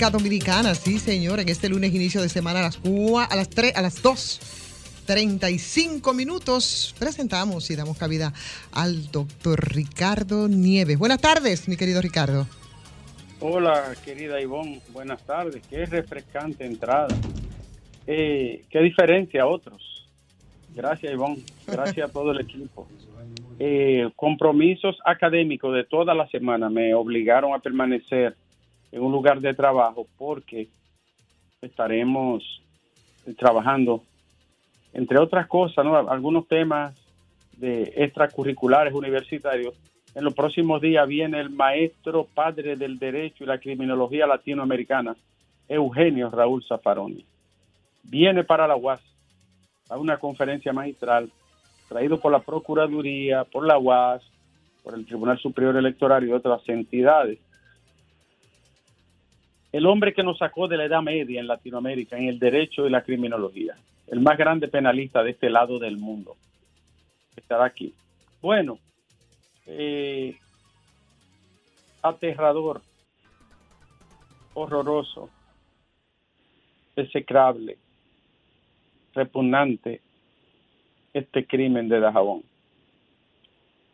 República Dominicana. Sí, señor, en este lunes inicio de semana a las, a las 3, a las 2. 35 minutos presentamos y damos cabida al doctor Ricardo Nieves. Buenas tardes, mi querido Ricardo. Hola, querida Ivonne. Buenas tardes. Qué refrescante entrada. Eh, qué diferencia a otros. Gracias, Ivonne. Gracias a todo el equipo. Eh, compromisos académicos de toda la semana me obligaron a permanecer en un lugar de trabajo porque estaremos trabajando, entre otras cosas, ¿no? algunos temas de extracurriculares universitarios. En los próximos días viene el maestro padre del derecho y la criminología latinoamericana, Eugenio Raúl Zafaroni. Viene para la UAS a una conferencia magistral traído por la Procuraduría, por la UAS, por el Tribunal Superior Electoral y otras entidades el hombre que nos sacó de la Edad Media en Latinoamérica en el derecho y la criminología, el más grande penalista de este lado del mundo, estará aquí. Bueno, eh, aterrador, horroroso, execrable, repugnante este crimen de Dajabón.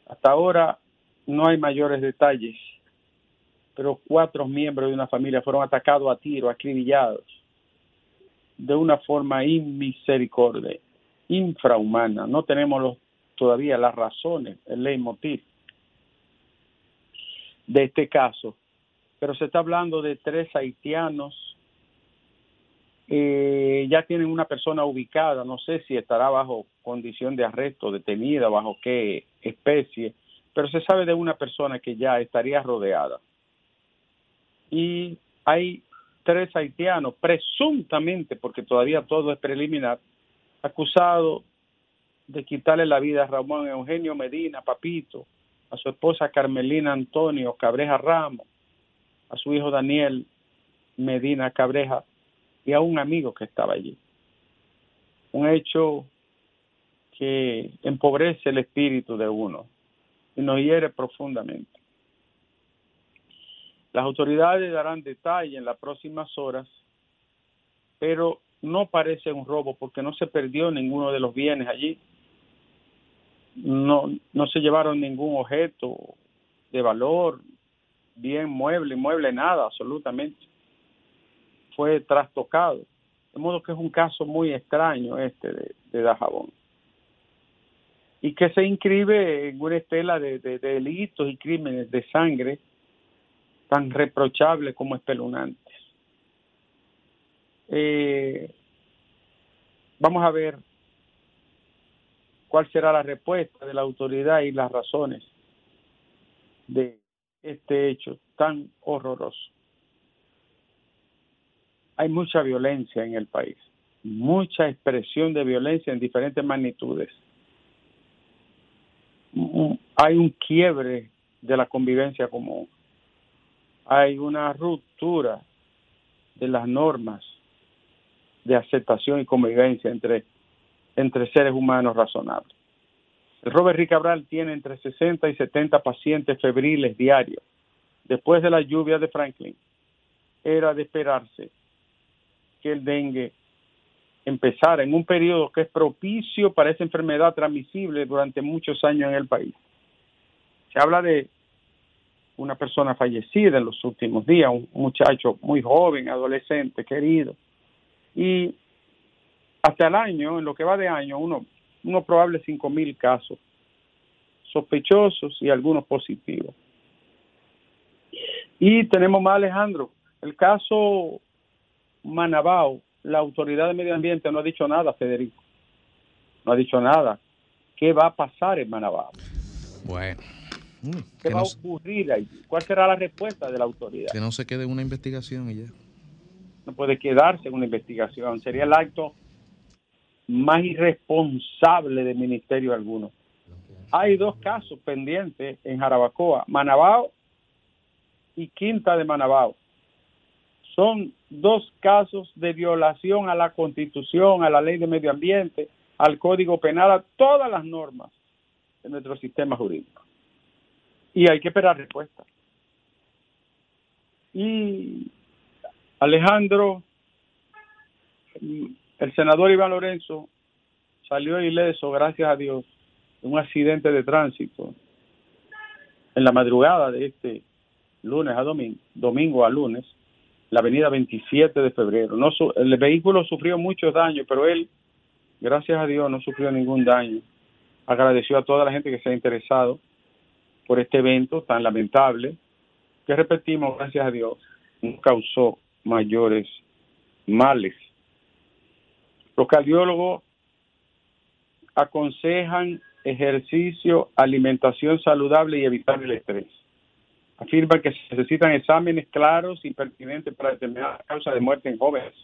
Hasta ahora no hay mayores detalles pero cuatro miembros de una familia fueron atacados a tiro, acribillados, de una forma inmisericordia, infrahumana. No tenemos todavía las razones, el leitmotiv de este caso, pero se está hablando de tres haitianos. Eh, ya tienen una persona ubicada, no sé si estará bajo condición de arresto, detenida, bajo qué especie, pero se sabe de una persona que ya estaría rodeada y hay tres haitianos, presuntamente, porque todavía todo es preliminar, acusados de quitarle la vida a Ramón Eugenio Medina, Papito, a su esposa Carmelina Antonio Cabreja Ramos, a su hijo Daniel Medina Cabreja y a un amigo que estaba allí. Un hecho que empobrece el espíritu de uno y nos hiere profundamente. Las autoridades darán detalle en las próximas horas, pero no parece un robo porque no se perdió ninguno de los bienes allí. No, no se llevaron ningún objeto de valor, bien mueble, mueble, nada, absolutamente. Fue trastocado. De modo que es un caso muy extraño este de, de Dajabón. Y que se inscribe en una estela de delitos y crímenes de sangre tan reprochables como espeluznantes. Eh, vamos a ver cuál será la respuesta de la autoridad y las razones de este hecho tan horroroso. Hay mucha violencia en el país, mucha expresión de violencia en diferentes magnitudes. Hay un quiebre de la convivencia común hay una ruptura de las normas de aceptación y convivencia entre, entre seres humanos razonables. Robert Rick Cabral tiene entre 60 y 70 pacientes febriles diarios. Después de la lluvia de Franklin, era de esperarse que el dengue empezara en un periodo que es propicio para esa enfermedad transmisible durante muchos años en el país. Se habla de una persona fallecida en los últimos días, un muchacho muy joven, adolescente, querido. Y hasta el año, en lo que va de año, uno, unos probables cinco mil casos sospechosos y algunos positivos. Y tenemos más, Alejandro, el caso Manabao, la autoridad de medio ambiente no ha dicho nada, Federico. No ha dicho nada. ¿Qué va a pasar en Manabao? Bueno. Mm, ¿Qué va a ocurrir ahí? ¿Cuál será la respuesta de la autoridad? Que no se quede en una investigación y ya. No puede quedarse en una investigación. Sería el acto más irresponsable del ministerio alguno. Hay dos casos pendientes en Jarabacoa, Manabao y Quinta de Manabao. Son dos casos de violación a la constitución, a la ley de medio ambiente, al Código Penal, a todas las normas de nuestro sistema jurídico. Y hay que esperar respuesta. Y Alejandro, el senador Iván Lorenzo salió ileso, gracias a Dios, de un accidente de tránsito en la madrugada de este lunes a domingo, domingo a lunes, la avenida 27 de febrero. No, el vehículo sufrió muchos daños, pero él, gracias a Dios, no sufrió ningún daño. Agradeció a toda la gente que se ha interesado por este evento tan lamentable, que repetimos, gracias a Dios, no causó mayores males. Los cardiólogos aconsejan ejercicio, alimentación saludable y evitar el estrés. Afirman que se necesitan exámenes claros y pertinentes para determinar la causa de muerte en jóvenes.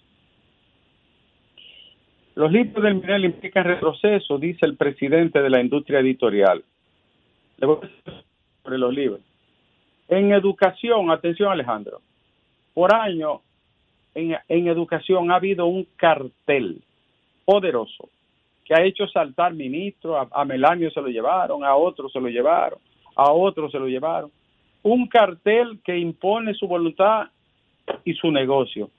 Los libros del Minel implican retroceso, dice el presidente de la industria editorial. Sobre los libros. En educación, atención Alejandro, por año en, en educación ha habido un cartel poderoso que ha hecho saltar ministros, a, Melanio se lo llevaron, a otros se lo llevaron, a otros se lo llevaron. Un cartel que impone su voluntad y su negocio.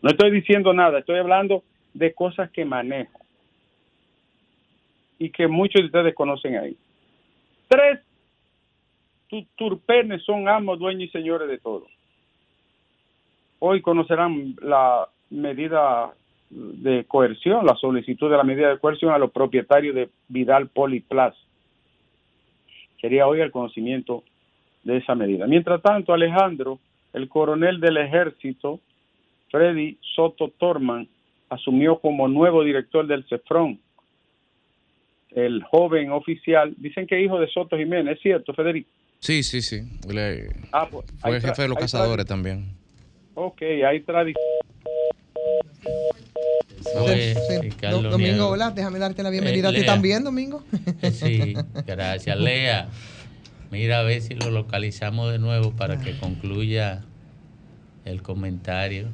No estoy diciendo nada, estoy hablando de cosas que manejo y que muchos de ustedes conocen ahí. Tres turpenes son amos, dueños y señores de todo. Hoy conocerán la medida de coerción, la solicitud de la medida de coerción a los propietarios de Vidal Poliplas. Sería hoy el conocimiento de esa medida. Mientras tanto, Alejandro, el coronel del ejército, Freddy Soto Torman, asumió como nuevo director del CEFRON. El joven oficial, dicen que hijo de Soto Jiménez, ¿es cierto, Federico? Sí, sí, sí. ah, pues, fue jefe de los cazadores también. Ok, hay tradición Domingo, hola, déjame darte la bienvenida a ti también, Domingo. Sí, gracias, Lea. Mira a ver si lo localizamos de nuevo para que concluya el comentario.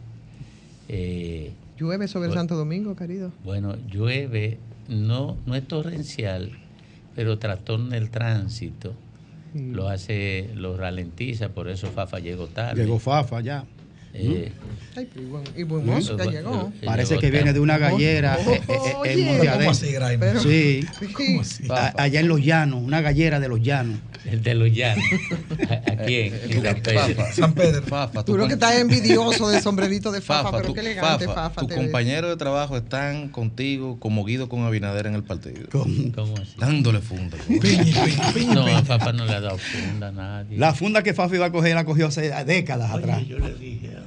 Eh, ¿Llueve sobre Santo Domingo, querido? Bueno, llueve, no, no es torrencial, pero trastorna el tránsito. Lo hace, lo ralentiza, por eso Fafa llegó tarde. Llegó Fafa ya. Eh, y buen mozo que llegó. Parece que viene de una gallera en Sí, allá en los llanos, una gallera de los llanos. El de los llanos. Aquí en San Pedro. Fafa, tú lo que estás envidioso del sombrerito de Fafa, pero qué elegante Fafa. Tus compañeros de trabajo están contigo como Guido con Abinader en el partido. ¿Cómo, así? Dándole funda. no, a Fafa no le ha dado funda a nadie. La funda que Fafa iba a coger la cogió hace décadas atrás. Yo le dije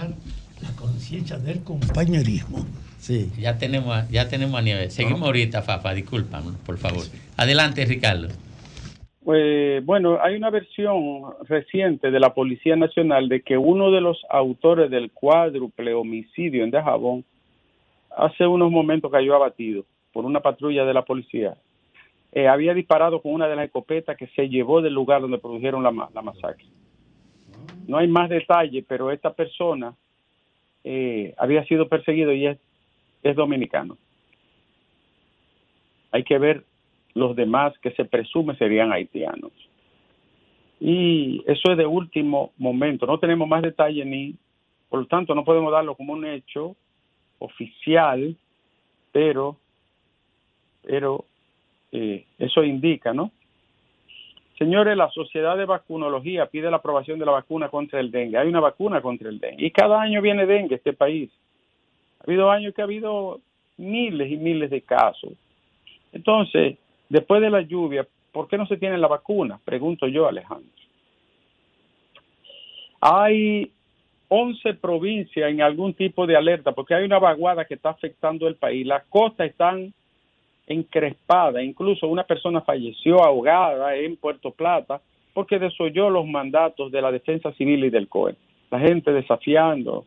la conciencia del compañerismo. Sí. Ya tenemos, ya tenemos a nivel. Seguimos ahorita, Fafa, disculpa, por favor. Adelante, Ricardo. Pues, bueno, hay una versión reciente de la Policía Nacional de que uno de los autores del cuádruple homicidio en Dajabón hace unos momentos cayó abatido por una patrulla de la policía. Eh, había disparado con una de las escopetas que se llevó del lugar donde produjeron la, la masacre. No hay más detalle, pero esta persona eh, había sido perseguido y es, dominicano. Hay que ver los demás que se presume serían haitianos. Y eso es de último momento. No tenemos más detalle ni, por lo tanto, no podemos darlo como un hecho oficial, pero, pero eh, eso indica, ¿no? Señores, la Sociedad de Vacunología pide la aprobación de la vacuna contra el dengue. Hay una vacuna contra el dengue. Y cada año viene dengue este país. Ha habido años que ha habido miles y miles de casos. Entonces, después de la lluvia, ¿por qué no se tiene la vacuna? Pregunto yo, Alejandro. Hay 11 provincias en algún tipo de alerta porque hay una vaguada que está afectando el país. Las costas están encrespada. Incluso una persona falleció ahogada en Puerto Plata porque desoyó los mandatos de la defensa civil y del COE. La gente desafiando.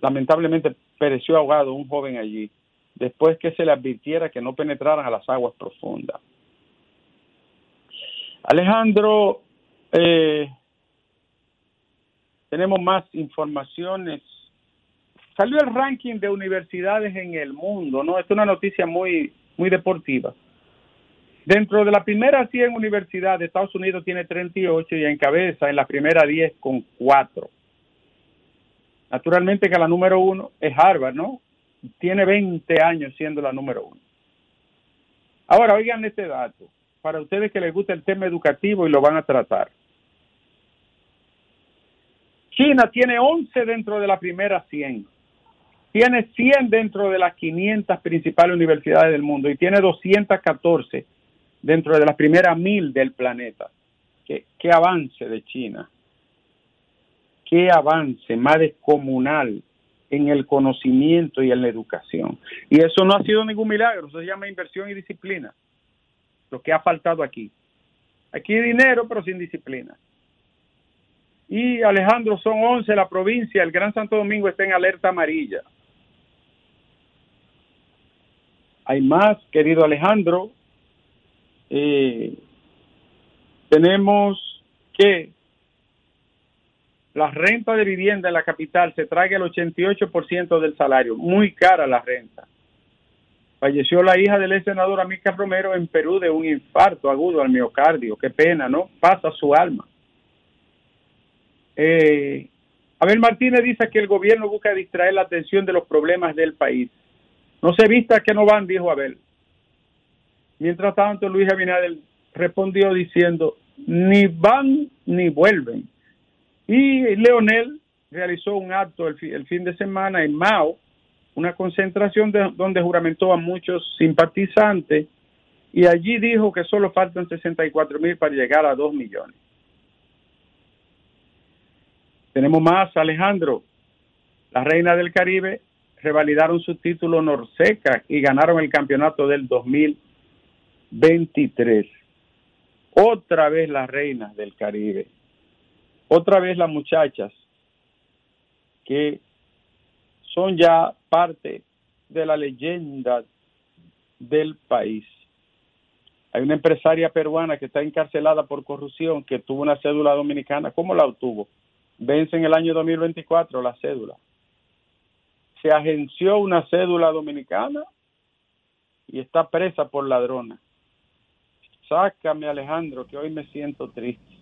Lamentablemente pereció ahogado un joven allí después que se le advirtiera que no penetraran a las aguas profundas. Alejandro, eh, tenemos más informaciones salió el ranking de universidades en el mundo, ¿no? Es una noticia muy, muy deportiva. Dentro de la primera 100 universidades, Estados Unidos tiene 38 y encabeza en la primera 10 con 4. Naturalmente que la número uno es Harvard, ¿no? Tiene 20 años siendo la número uno. Ahora, oigan este dato, para ustedes que les gusta el tema educativo y lo van a tratar. China tiene 11 dentro de la primera 100 tiene 100 dentro de las 500 principales universidades del mundo y tiene 214 dentro de las primeras mil del planeta. ¿Qué, avance de China? ¿Qué avance más descomunal en el conocimiento y en la educación? Y eso no ha sido ningún milagro, eso se llama inversión y disciplina. Lo que ha faltado aquí. Aquí hay dinero, pero sin disciplina. Y Alejandro, son 11 la provincia, el Gran Santo Domingo está en alerta amarilla. Hay más, querido Alejandro. Eh, tenemos que la renta de vivienda en la capital se traga el 88% del salario, muy cara la renta. Falleció la hija del ex senador Amica Romero en Perú de un infarto agudo al miocardio. Qué pena, ¿no? Pasa su alma. Eh, Abel Martínez dice que el gobierno busca distraer la atención de los problemas del país. No se vista que no van, dijo Abel. Mientras tanto, Luis Abinader respondió diciendo, ni van ni vuelven. Y Leonel realizó un acto el, fin de semana en Mao, una concentración donde juramentó a muchos simpatizantes y allí dijo que solo faltan 64 mil para llegar a 2 millones. Tenemos más, Alejandro. La reina del Caribe revalidaron su título Norseca y ganaron el campeonato del 2023. Otra vez las reinas del Caribe. Otra vez las muchachas que son ya parte de la leyenda del país. Hay una empresaria peruana que está encarcelada por corrupción que tuvo una cédula dominicana. ¿Cómo la obtuvo? Vence en el año 2024 la cédula se agenció una cédula dominicana y está presa por ladrona. Sácame, Alejandro, que hoy me siento triste.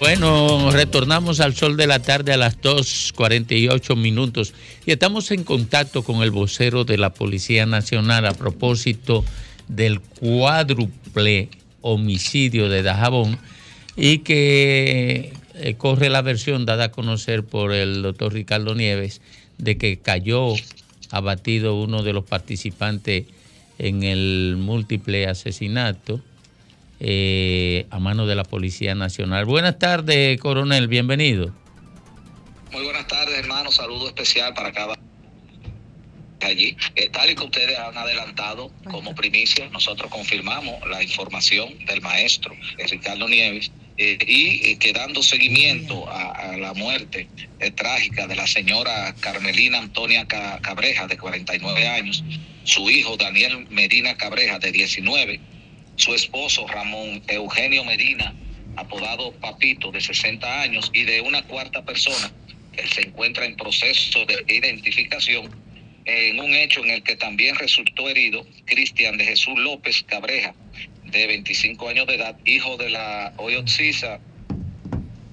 Bueno, retornamos al sol de la tarde a las 2.48 minutos. Y estamos en contacto con el vocero de la Policía Nacional a propósito del cuádruple homicidio de Dajabón y que eh, corre la versión dada a conocer por el doctor Ricardo Nieves de que cayó abatido uno de los participantes en el múltiple asesinato eh, a mano de la Policía Nacional. Buenas tardes, coronel, bienvenido. Muy buenas tardes, hermano. Saludo especial para cada allí. Eh, tal y que ustedes han adelantado como primicia, nosotros confirmamos la información del maestro eh, Ricardo Nieves y que dando seguimiento a, la muerte trágica de la señora Carmelina Antonia Cabreja, de 49 años, su hijo Daniel Medina Cabreja, de 19, su esposo Ramón Eugenio Medina, apodado Papito, de 60 años, y de una cuarta persona que se encuentra en proceso de identificación en un hecho en el que también resultó herido Cristian de Jesús López Cabreja, de 25 años de edad, hijo de la Oyotzisa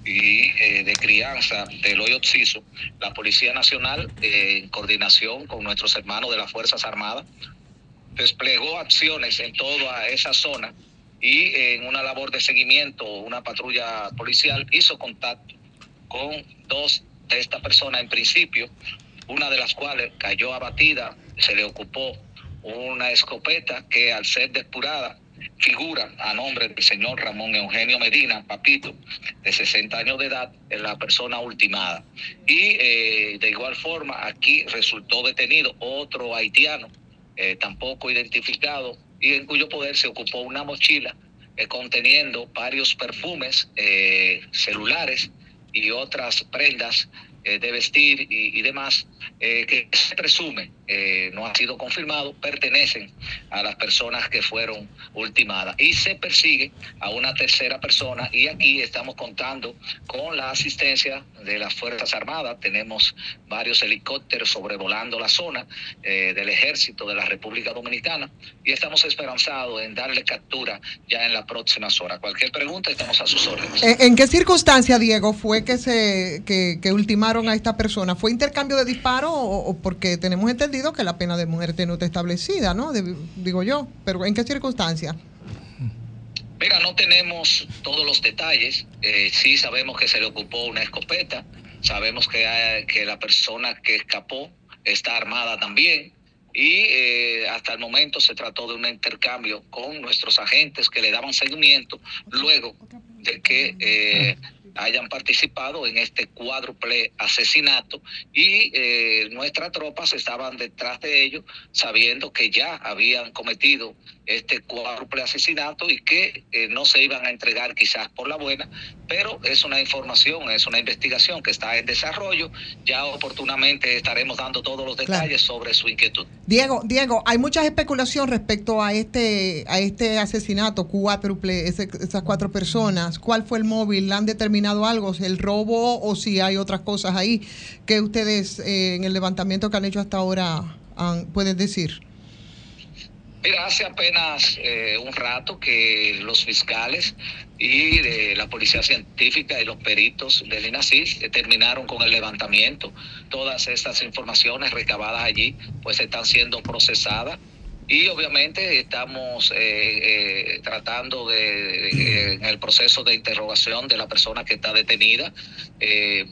y eh, de crianza del Oyotsiso, la Policía Nacional, eh, en coordinación con nuestros hermanos de las Fuerzas Armadas, desplegó acciones en toda esa zona y en una labor de seguimiento, una patrulla policial hizo contacto con dos de estas personas en principio, una de las cuales cayó abatida, se le ocupó una escopeta que al ser depurada figura a nombre del señor Ramón Eugenio Medina, papito, de 60 años de edad, en la persona ultimada. Y eh, de igual forma, aquí resultó detenido otro haitiano eh, tampoco identificado y en cuyo poder se ocupó una mochila eh, conteniendo varios perfumes, eh, celulares y otras prendas de vestir y, demás, eh, que se presume, eh, no ha sido confirmado, pertenecen a las personas que fueron ultimadas. Y se persigue a una tercera persona y aquí estamos contando con la asistencia de las Fuerzas Armadas. Tenemos varios helicópteros sobrevolando la zona del ejército de la República Dominicana y estamos esperanzados en darle captura ya en las próximas horas. Cualquier pregunta, estamos a sus órdenes. ¿En, qué circunstancia, Diego, fue que se que, que ultimaron a esta persona? ¿Fue intercambio de disparos o, porque tenemos entendido que la pena de muerte no está establecida, ¿no? digo yo, pero ¿en qué circunstancia? Mira, no tenemos todos los detalles. Eh, sí sabemos que se le ocupó una escopeta. Sabemos que, que la persona que escapó está armada también. Y eh, hasta el momento se trató de un intercambio con nuestros agentes que le daban seguimiento luego de que eh, hayan participado en este cuádruple asesinato y eh, nuestras tropas estaban detrás de ellos sabiendo que ya habían cometido este cuádruple asesinato y que eh, no se iban a entregar quizás por la buena, pero es una información, es una investigación que está en desarrollo. Ya oportunamente estaremos dando todos los detalles sobre su inquietud. Diego, Diego, hay muchas especulación respecto a este a este asesinato cuádruple, esas cuatro personas. ¿Cuál fue el móvil? ¿Han determinado algo? ¿El robo o si hay otras cosas ahí que ustedes eh, en el levantamiento que han hecho hasta ahora pueden decir? Mira, hace apenas eh, un rato que los fiscales y de la policía científica y los peritos del INACIS terminaron con el levantamiento. Todas estas informaciones recabadas allí pues están siendo procesadas y obviamente estamos eh, eh, tratando de, en el proceso de interrogación de la persona que está detenida.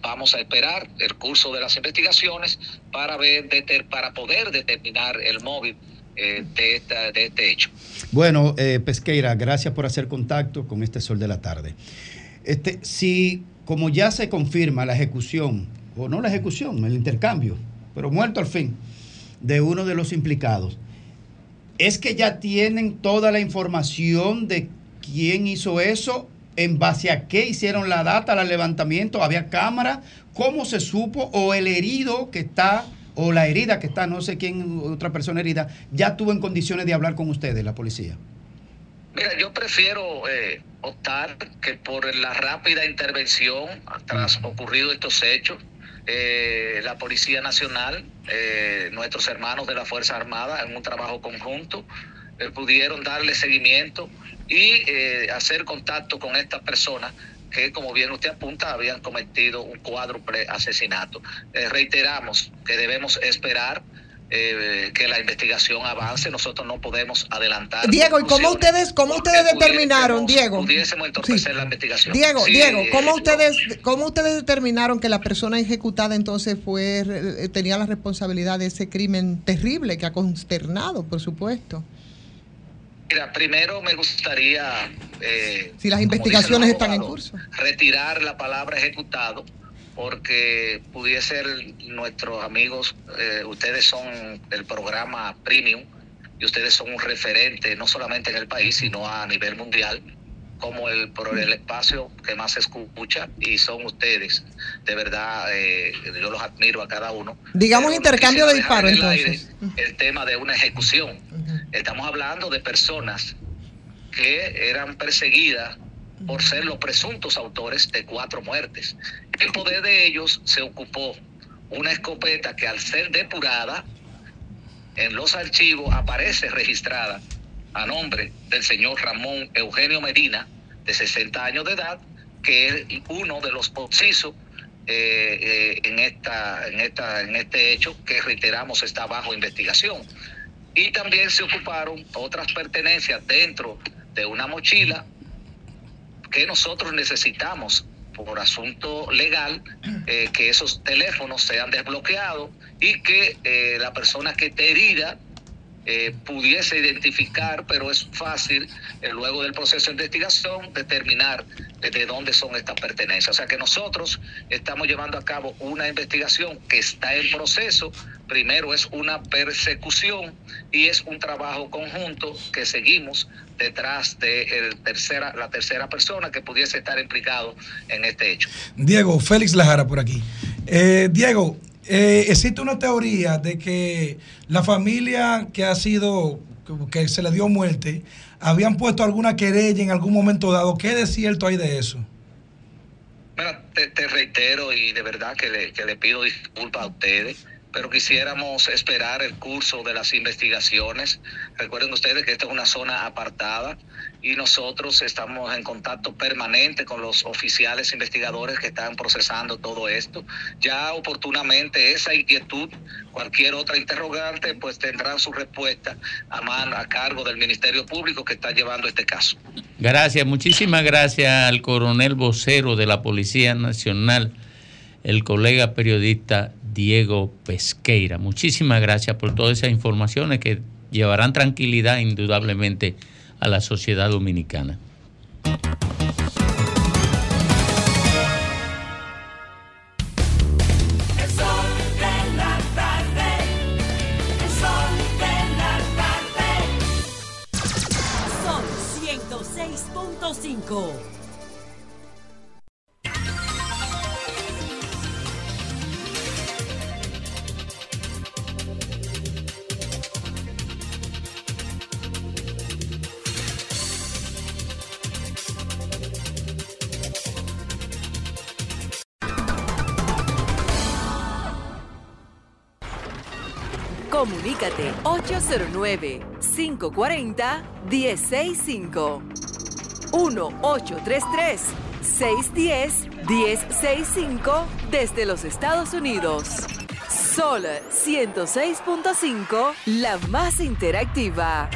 vamos a esperar el curso de las investigaciones para ver para poder determinar el móvil eh, de, este hecho. Bueno, eh, Pesqueira, gracias por hacer contacto con este sol de la tarde. Este, si, como ya se confirma la ejecución, o no la ejecución, el intercambio, pero muerto al fin, de uno de los implicados, es que ya tienen toda la información de quién hizo eso, en base a qué hicieron la data, el levantamiento, había cámara, cómo se supo, o el herido que está o la herida que está, no sé quién, otra persona herida, ya tuvo en condiciones de hablar con ustedes, la policía? Mira, yo prefiero eh, optar que por la rápida intervención tras ocurrido estos hechos, eh, la Policía Nacional, eh, nuestros hermanos de la Fuerza Armada, en un trabajo conjunto, pudieron darle seguimiento y hacer contacto con estas personas que, como bien usted apunta, habían cometido un cuádruple asesinato. Eh, reiteramos que debemos esperar eh, que la investigación avance, nosotros no podemos adelantar. Diego, ¿y cómo ustedes, cómo ustedes determinaron, Diego? Pudiésemos entorpecer la investigación. Diego, Diego, ¿cómo ustedes, cómo ustedes determinaron que la persona ejecutada entonces fue tenía la responsabilidad de ese crimen terrible que ha consternado, por supuesto? Mira, primero me gustaría... Eh, si las investigaciones están en curso. Retirar la palabra ejecutado porque pudiese ser nuestros amigos, eh, ustedes son el programa Premium y ustedes son un referente no solamente en el país, sino a nivel mundial como el, por el espacio que más se escucha y son ustedes. De verdad, eh, yo los admiro a cada uno. Digamos intercambio de disparos entonces. el tema de una ejecución. Estamos hablando de personas que eran perseguidas por ser los presuntos autores de cuatro muertes. El poder de ellos se ocupó una escopeta que al ser depurada en los archivos aparece registrada a nombre del señor Ramón Eugenio Medina, de 60 años de edad, que es uno de los posesos eh, eh, en, esta, en, esta, en este hecho que reiteramos está bajo investigación. Y también se ocuparon otras pertenencias dentro de una mochila que nosotros necesitamos por asunto legal eh, que esos teléfonos sean desbloqueados y que la persona que te herida eh, pudiese identificar, pero es fácil eh, luego del proceso de investigación determinar de dónde son estas pertenencias. O sea que nosotros estamos llevando a cabo una investigación que está en proceso. Primero es una persecución y es un trabajo conjunto que seguimos detrás de tercera, la tercera persona que pudiese estar implicado en este hecho. Diego, Félix Lajara por aquí. Eh, Diego, eh, existe una teoría de que la familia que ha sido, que se le dio muerte, habían puesto alguna querella en algún momento dado. ¿Qué de cierto hay de eso? Mira, te, te reitero y de verdad que le, que le pido disculpas a ustedes pero quisiéramos esperar el curso de las investigaciones. Recuerden ustedes que esta es una zona apartada y nosotros estamos en contacto permanente con los oficiales investigadores que están procesando todo esto. Ya oportunamente esa inquietud, cualquier otra interrogante, pues tendrán su respuesta a, mano, a cargo del Ministerio Público que está llevando este caso. Gracias, muchísimas gracias al coronel vocero de la Policía Nacional, el colega periodista Diego Pesqueira. Muchísimas gracias por todas esas informaciones que llevarán tranquilidad indudablemente a la sociedad dominicana. 809-540-1065. 1-833-610-1065 desde los Estados Unidos. Sol 106.5, la más interactiva.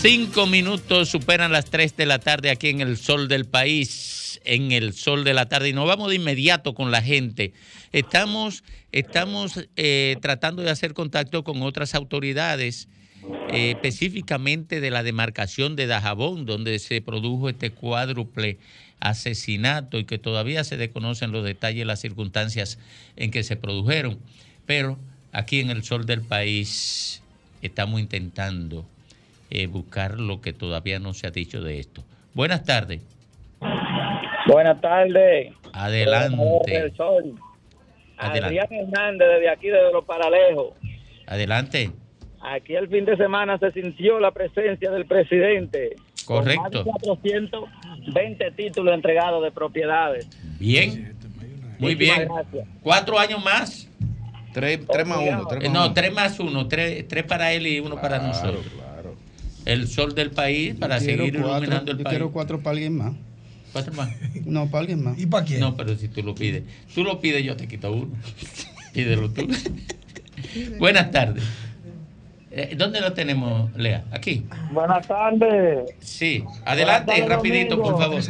Cinco minutos superan las tres de la tarde aquí en el sol del país, en el sol de la tarde. Y nos vamos de inmediato con la gente. Estamos, estamos eh, tratando de hacer contacto con otras autoridades, eh, específicamente de la demarcación de Dajabón, donde se produjo este cuádruple asesinato y que todavía se desconocen los detalles las circunstancias en que se produjeron. Pero aquí en el sol del país estamos intentando eh, buscar lo que todavía no se ha dicho de esto. Buenas tardes. Buenas tardes. Adelante. Adelante. Adrián Hernández, desde aquí, desde Los Paralejos. Adelante. Aquí el fin de semana se sintió la presencia del presidente. Correcto. Con más de 420 títulos entregados de propiedades. Bien. Muy bien. gracias. ¿Cuatro años más? Tres, tres más uno. Tres Eh, más no, uno. tres más uno. Tres, tres para él y uno para nosotros. El sol del país para seguir cuatro, iluminando el yo país. quiero cuatro para alguien más. ¿Cuatro más? No, para alguien más. ¿Y para quién? No, pero si tú lo pides. Tú lo pides, yo te quito uno. Pídelo tú. Buenas tardes. Eh, ¿Dónde lo tenemos, Lea? Aquí. Buenas tardes. Sí. Adelante, tardes, rapidito, por favor.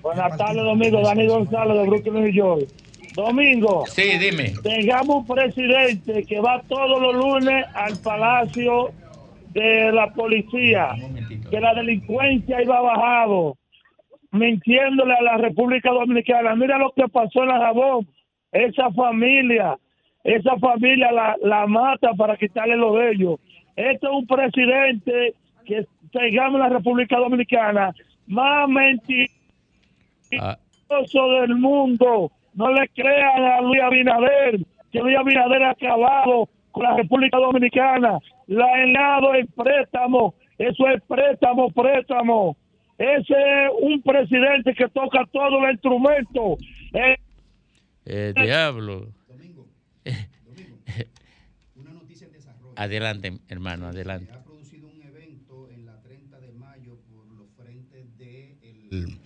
Buenas tardes, Domingo. Dani González de Brooklyn, New York. Domingo. Sí, dime. Tengamos un presidente que va todos los lunes al palacio de la policía, que la delincuencia iba bajado, mintiéndole a la República Dominicana. Mira lo que pasó en la Jabón. Esa familia, esa familia la, mata para quitarle lo de ellos. Este es un presidente que tengamos en la República Dominicana más mentiroso del mundo. No le crean a Luis Abinader, que Luis Abinader ha acabado con la República Dominicana. La ha helado el préstamo. Eso es préstamo, préstamo. Ese es un presidente que toca todos los instrumentos. Eh, eh, diablo. Adelante, hermano, adelante. el,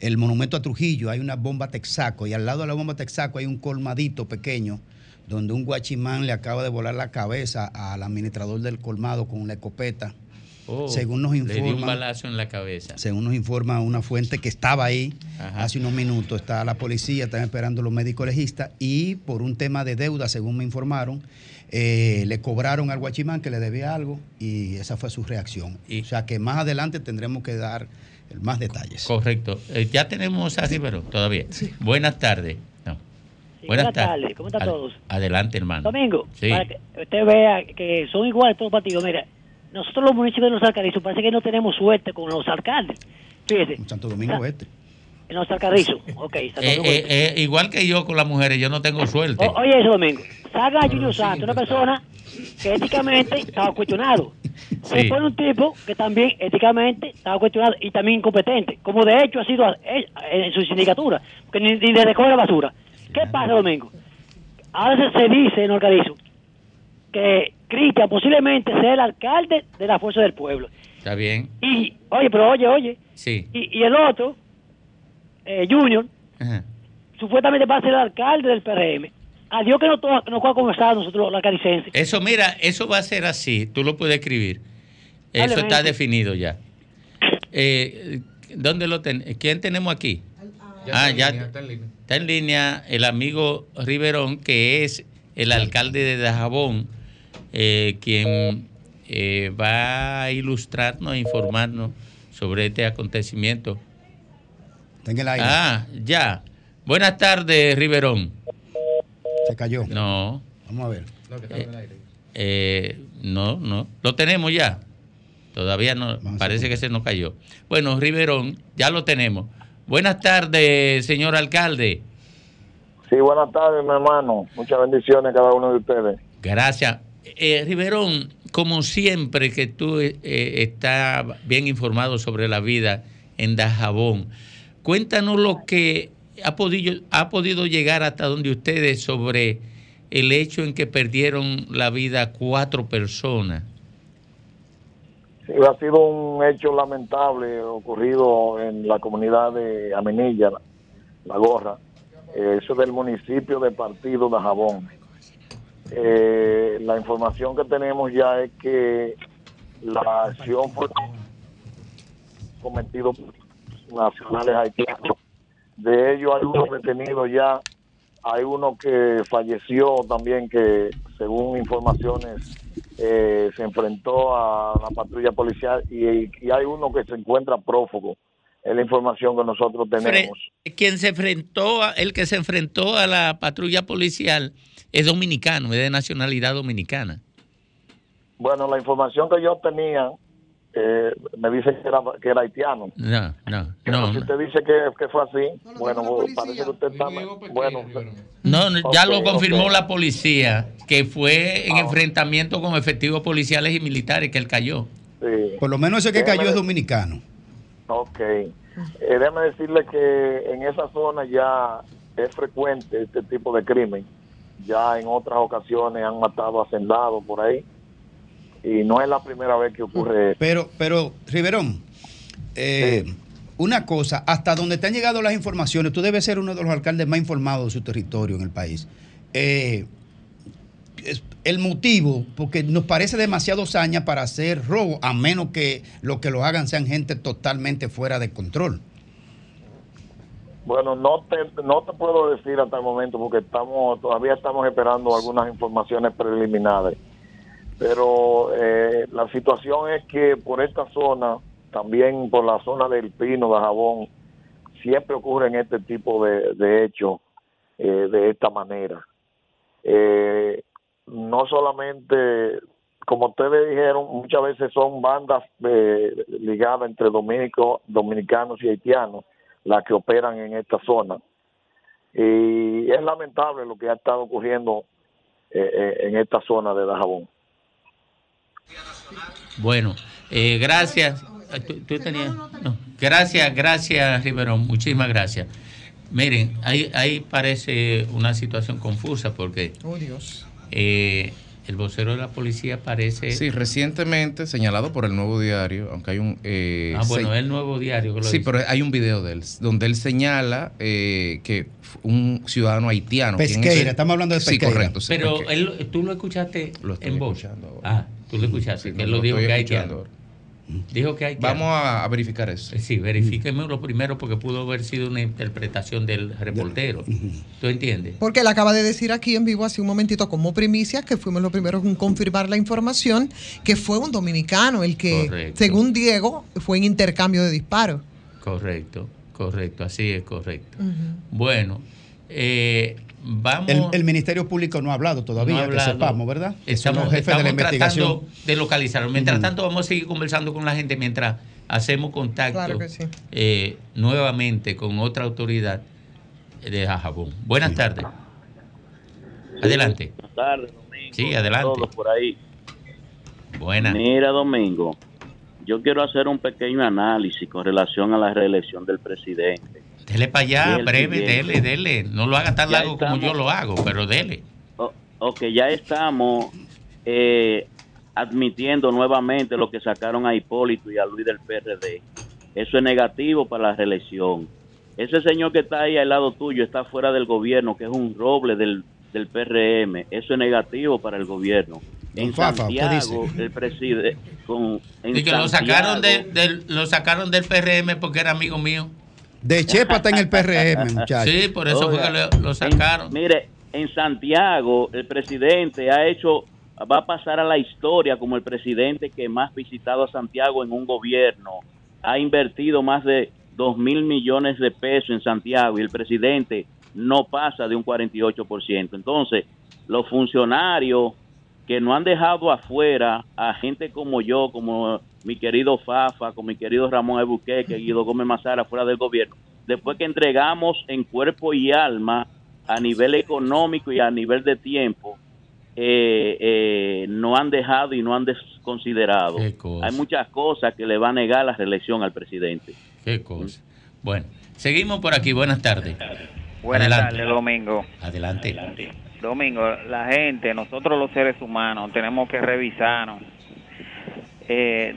el monumento a Trujillo, hay una bomba Texaco y al lado de la bomba Texaco hay un colmadito pequeño donde un guachimán le acaba de volar la cabeza al administrador del colmado con la escopeta. Oh, según nos Le dio un balazo en la cabeza. según nos informa una fuente que estaba ahí Ajá. hace unos minutos, está la policía, están esperando los médicos legistas y por un tema de deuda, según me informaron, eh, le cobraron al guachimán que le debía algo y esa fue su reacción. o sea que más adelante tendremos que dar más detalles. Correcto. Eh, ya tenemos a Rivero todavía. Buenas tardes. No. buenas tardes. ¿Cómo están Ad- todos? Adelante, hermano. Domingo, Sí. para que usted vea que son iguales todos los partidos. Mira, nosotros los municipios de los alcaldes parece que no tenemos suerte con los alcaldes. Fíjese. Santo Domingo Este. en los Alcarrizos. Ok, Santo Eh, eh, eh, igual que yo con las mujeres, yo no tengo suerte. O- oye eso, Domingo. Salga Junior Santos, una persona que éticamente estaba cuestionado. Se Sí. pone un tipo que también éticamente estaba cuestionado y también incompetente, como de hecho ha sido en su sindicatura, que ni, ni le recoge la basura. ¿Qué pasa, Domingo? Ahora se, se dice en Organizo que Cristian posiblemente sea el alcalde de la Fuerza del Pueblo. Está bien. Y, oye, pero oye, oye, Sí. y, y el otro, eh, Junior, Ajá. supuestamente va a ser el alcalde del PRM. Adiós que no to- no pueda conversar nosotros, la caricense. Eso, mira, eso va a ser así. Tú lo puedes escribir. Eso Dale, está mente. definido ya. Eh, ¿Dónde lo ten ¿Quién tenemos aquí? ah, ya está en línea. está en línea el amigo Riverón, que es el alcalde de Dajabón, eh, quien eh, va a ilustrarnos e informarnos sobre este acontecimiento. Tenga el aire. Ah, ya. Buenas tardes, Riverón. Se cayó. No. Vamos a ver. Eh, no, no. Lo tenemos ya. Todavía no. Parece que se nos cayó. Bueno, Riverón, ya lo tenemos. Buenas tardes, señor alcalde. Sí, buenas tardes, mi hermano. Muchas bendiciones a cada uno de ustedes. Gracias. Eh, Riverón, como siempre que tú eh, estás bien informado sobre la vida en Dajabón, cuéntanos lo que ha podido, ha podido llegar hasta donde ustedes sobre el hecho en que perdieron la vida cuatro personas. Ha sido un hecho lamentable ocurrido en la comunidad de Amenilla, La Gorra. Eh, eso es del municipio de Partido de Jabón. Eh, la información que tenemos ya es que la acción fue cometido por nacionales haitianos. De ellos hay uno detenido ya, hay uno que falleció también que según informaciones eh, se enfrentó a la patrulla policial y, y hay uno que se encuentra prófugo. Es la información que nosotros tenemos. Quien se enfrentó, a- el que se enfrentó a la patrulla policial es dominicano, es de nacionalidad dominicana. Bueno, la información que yo tenía eh, me dice que era, que era haitiano. No, no, Pero no. si no. usted dice que, que fue así, bueno, parece que usted está... Bueno, No, no, ya lo confirmó la policía, que fue en enfrentamiento con efectivos policiales y militares que él cayó. Por lo menos ese que cayó es dominicano. Ok. Eh, déjame decirle que en esa zona ya es frecuente este tipo de crimen. Ya en otras ocasiones han matado a hacendados por ahí. Y no es la primera vez que ocurre esto. Pero, pero, Riverón, eh, una cosa, hasta donde te han llegado las informaciones, tú debes ser uno de los alcaldes más informados de su territorio en el país. Eh, es- el motivo, porque nos parece demasiado saña para hacer robo, a menos que lo que lo hagan sean gente totalmente fuera de control. Bueno, no te, no te puedo decir hasta el momento porque estamos todavía estamos esperando algunas informaciones preliminares. Pero eh, la situación es que por esta zona, también por la zona del Pino, de Jabón, siempre ocurren este tipo de, de hechos eh, de esta manera. Eh, no solamente, como ustedes dijeron, muchas veces son bandas eh, ligadas entre dominico- dominicanos y haitianos las que operan en esta zona. Y es lamentable lo que ha estado ocurriendo eh, eh, en esta zona de Dajabón. Bueno, eh, gracias. ¿Tú, tú tenías? No. Gracias, gracias, Riverón. Muchísimas gracias. Miren, ahí, ahí parece una situación confusa porque Oh, Dios. eh, el vocero de la policía parece... Sí, recientemente señalado por el Nuevo Diario, aunque hay un... eh, Ah, bueno, se- el nuevo diario que lo Sí, dice. pero hay un video de él, donde él señala eh, que un ciudadano haitiano... ¿quién es Pesqueira, él? estamos hablando de Sí, Pesqueira. correcto. sí, Pero Pesqueira. él, tú lo escuchaste Lo estoy en voz. escuchando ahora. Ah, tú lo escuchaste, Sí, que él lo lo dijo que haitiano. ahora. Dijo que hay Vamos a, a verificar eso. Sí, verifíqueme lo primero porque pudo haber sido una interpretación del reportero. ¿Tú entiendes? Porque él acaba de decir aquí en vivo hace un momentito como primicia que fuimos los primeros en confirmar la información que fue un dominicano el que, Correcto. según Diego, fue en intercambio de disparos. Correcto, correcto, así es correcto. Bueno, eh, vamos... El, el Ministerio Público no ha hablado todavía, No ha que sepamos, ¿verdad? Son Estamos, los jefes de la estamos investigación. tratando de localizarlo. Mientras tanto, vamos a seguir conversando con la gente mientras hacemos contacto Claro que sí. eh, nuevamente con otra autoridad de Jajabón. Buenas tardes. Adelante. Buenas tardes, Domingo. Sí, adelante. Todos por ahí. Buenas. Mira, Domingo, yo quiero hacer un pequeño análisis con relación a la reelección del presidente. Dele para allá, breve, siguiente. dele, dele. No lo haga tan Ya largo como yo lo hago, pero dele. O- ok, ya estamos eh, admitiendo nuevamente lo que sacaron a Hipólito y a Luis del PRD. Eso es negativo para la reelección. Ese señor que está ahí al lado tuyo está fuera del gobierno, que es un roble del, del PRM. Eso es negativo para el gobierno. En Fafa, ¿qué Santiago, el presidente... Con, en Y que lo sacaron, del- del- lo sacaron del PRM porque era amigo mío. De Chepa está en el PRM, muchachos. Sí, por eso fue Oiga, que lo, lo sacaron. en- mire, en Santiago el presidente ha hecho, va a pasar a la historia como el presidente que más visitado a Santiago en un gobierno. Ha invertido más de 2 mil millones de pesos en Santiago y el presidente no pasa de un 48%. Entonces, los funcionarios que no han dejado afuera a gente como yo, como mi querido Fafa, como mi querido Ramón Ebuqueque, Guido Gómez Mazara, fuera del gobierno, después que entregamos en cuerpo y alma a nivel económico y a nivel de tiempo, eh, eh, no han dejado y no han desconsiderado. Hay muchas cosas que le va a negar la reelección al presidente. Qué cosa. Bueno, seguimos por aquí. Buenas tardes. Buenas tardes, Domingo. Adelante. Domingo, la gente, nosotros los seres humanos, tenemos que revisarnos. Eh,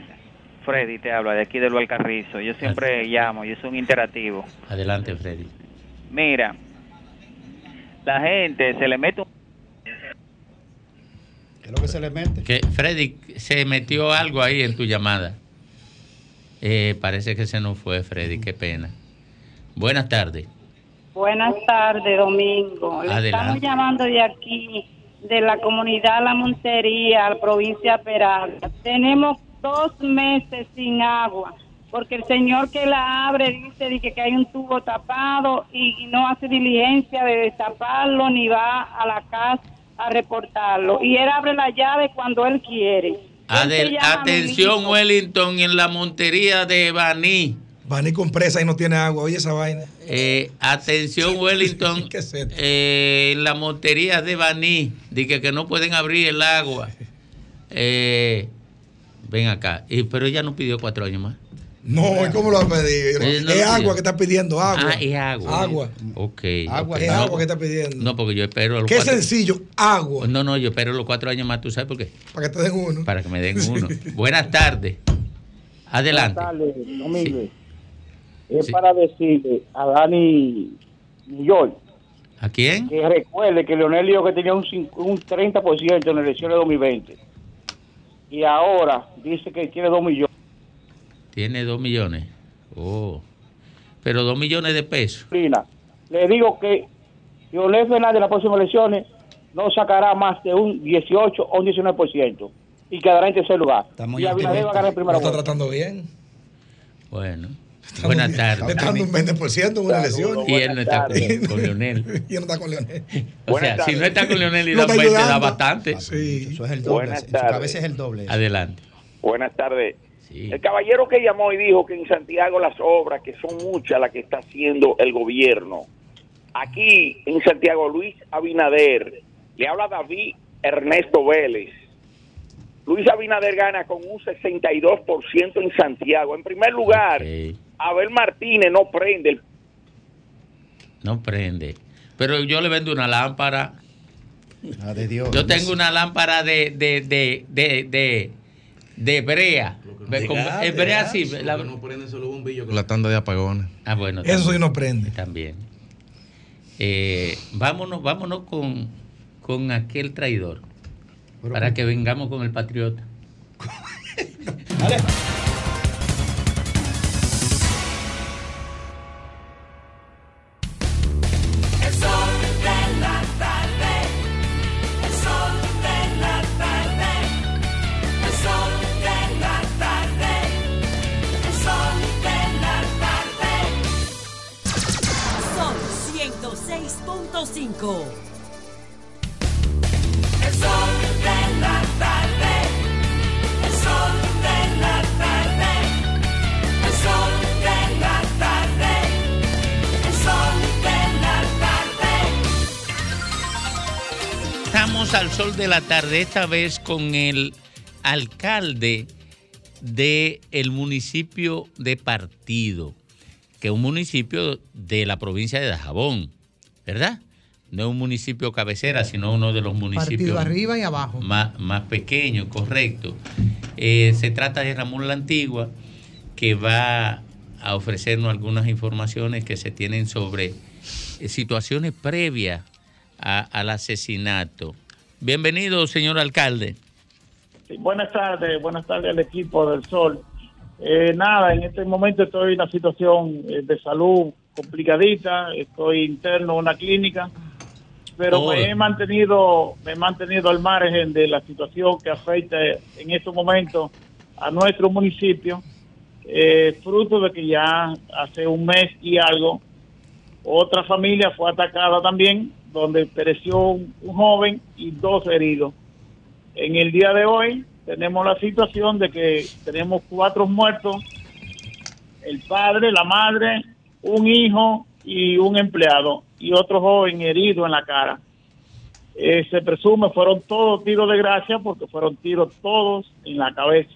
Freddy te habla de aquí del Valcarrizo. Yo siempre llamo, yo soy un interactivo. Adelante, Freddy. Mira, la gente se le mete un ¿Qué es lo que se le mete? Que Freddy, se metió algo ahí en tu llamada. Eh, parece que se nos fue, Freddy. Qué pena. Buenas tardes. Buenas tardes, Domingo. Le Adelante. estamos llamando de aquí, de la comunidad La Montería, la provincia de Peralta. Tenemos dos meses sin agua, porque el señor que la abre dice que, hay un tubo tapado y no hace diligencia de destaparlo ni va a la casa a reportarlo. Y él abre la llave cuando él quiere. Adel- atención. Wellington, en la montería de Baní. Baní con presa y no tiene agua. Oye esa vaina. Eh, atención, Wellington, eh, en la montería de Baní, dije que no pueden abrir el agua. Eh, ven acá, Y- pero ella no pidió cuatro años más. No, ¿y ¿cómo lo va a pedir? Eh, no es agua pidió. que está pidiendo, agua. Ah, es agua. Agua. Ok. Agua, es No, agua que está pidiendo. No, porque yo espero los Qué cuatro- sencillo, agua. No, no, yo espero los cuatro años más, ¿tú sabes por qué? Para que te den uno. Para que me den uno. Buenas tardes. Adelante. Buenas tardes, Domingo. Es Sí. para decirle a Dani York ¿A quién? que recuerde que Leonel dijo que tenía un, un 30% en las elecciones de 2020 y ahora dice que tiene 2 millones. Tiene dos millones. Oh. Pero dos millones de pesos. Lina, Le digo que Leonel Fernández en las próximas elecciones no sacará más de un 18 o un 19% y quedará en tercer lugar. y Abinader va a ganar en primera Lo está tratando bien. Bueno. Buenas tardes. Le está dando un 20% en una elección. Y él no está con, con Leonel. Y él no está con Leonel. O sea, si no está con Leonel y da está 20, da bastante. Sí. Eso es el doble. Buenas En su tardes. cabeza es el doble. Adelante. Buenas tardes. El caballero que llamó y dijo que en Santiago las obras, que son muchas las que está haciendo el gobierno. Aquí en Santiago, Luis Abinader, le habla David Ernesto Vélez. Luis Abinader gana con un 62% en Santiago. En primer lugar, Abel Martínez no prende No prende. Pero yo le vendo una lámpara. La de Dios. Yo tengo una lámpara de, de, de, de, de, de brea. Ve, con- gas, es de brea gas, sí. porque la- no prende solo bombillo con la tanda de apagones. Ah, bueno. Eso sí no prende. También. Eh, vámonos, vámonos con, con aquel traidor. para que vengamos con el patriota. El sol de la tarde. El sol de la tarde. El sol de la tarde. El sol de la tarde. Estamos al sol de la tarde, esta vez con el alcalde del municipio de Partido, que es un municipio de la provincia de Dajabón, ¿verdad? No es un municipio cabecera, sino uno de los municipios Partido arriba y abajo. más, más pequeños, correcto. Eh, se trata de Ramón La Antigua, que va a ofrecernos algunas informaciones que se tienen sobre eh, situaciones previas a- al asesinato. Bienvenido, señor alcalde. Sí, buenas tardes, buenas tardes al equipo del Sol. Eh, nada, en este momento estoy en una situación eh, de salud complicadita, estoy interno en una clínica, pero Oh. me he mantenido, me he mantenido al margen de la situación que afecta en estos momentos a nuestro municipio, eh, fruto de que ya hace un mes y algo otra familia fue atacada también, donde pereció un, un joven y dos heridos. En el día de hoy tenemos la situación de que tenemos cuatro muertos, el padre, la madre, un hijo y un empleado y otro joven herido en la cara. Eh, se presume fueron todos tiros de gracia porque fueron tiros todos en la cabeza.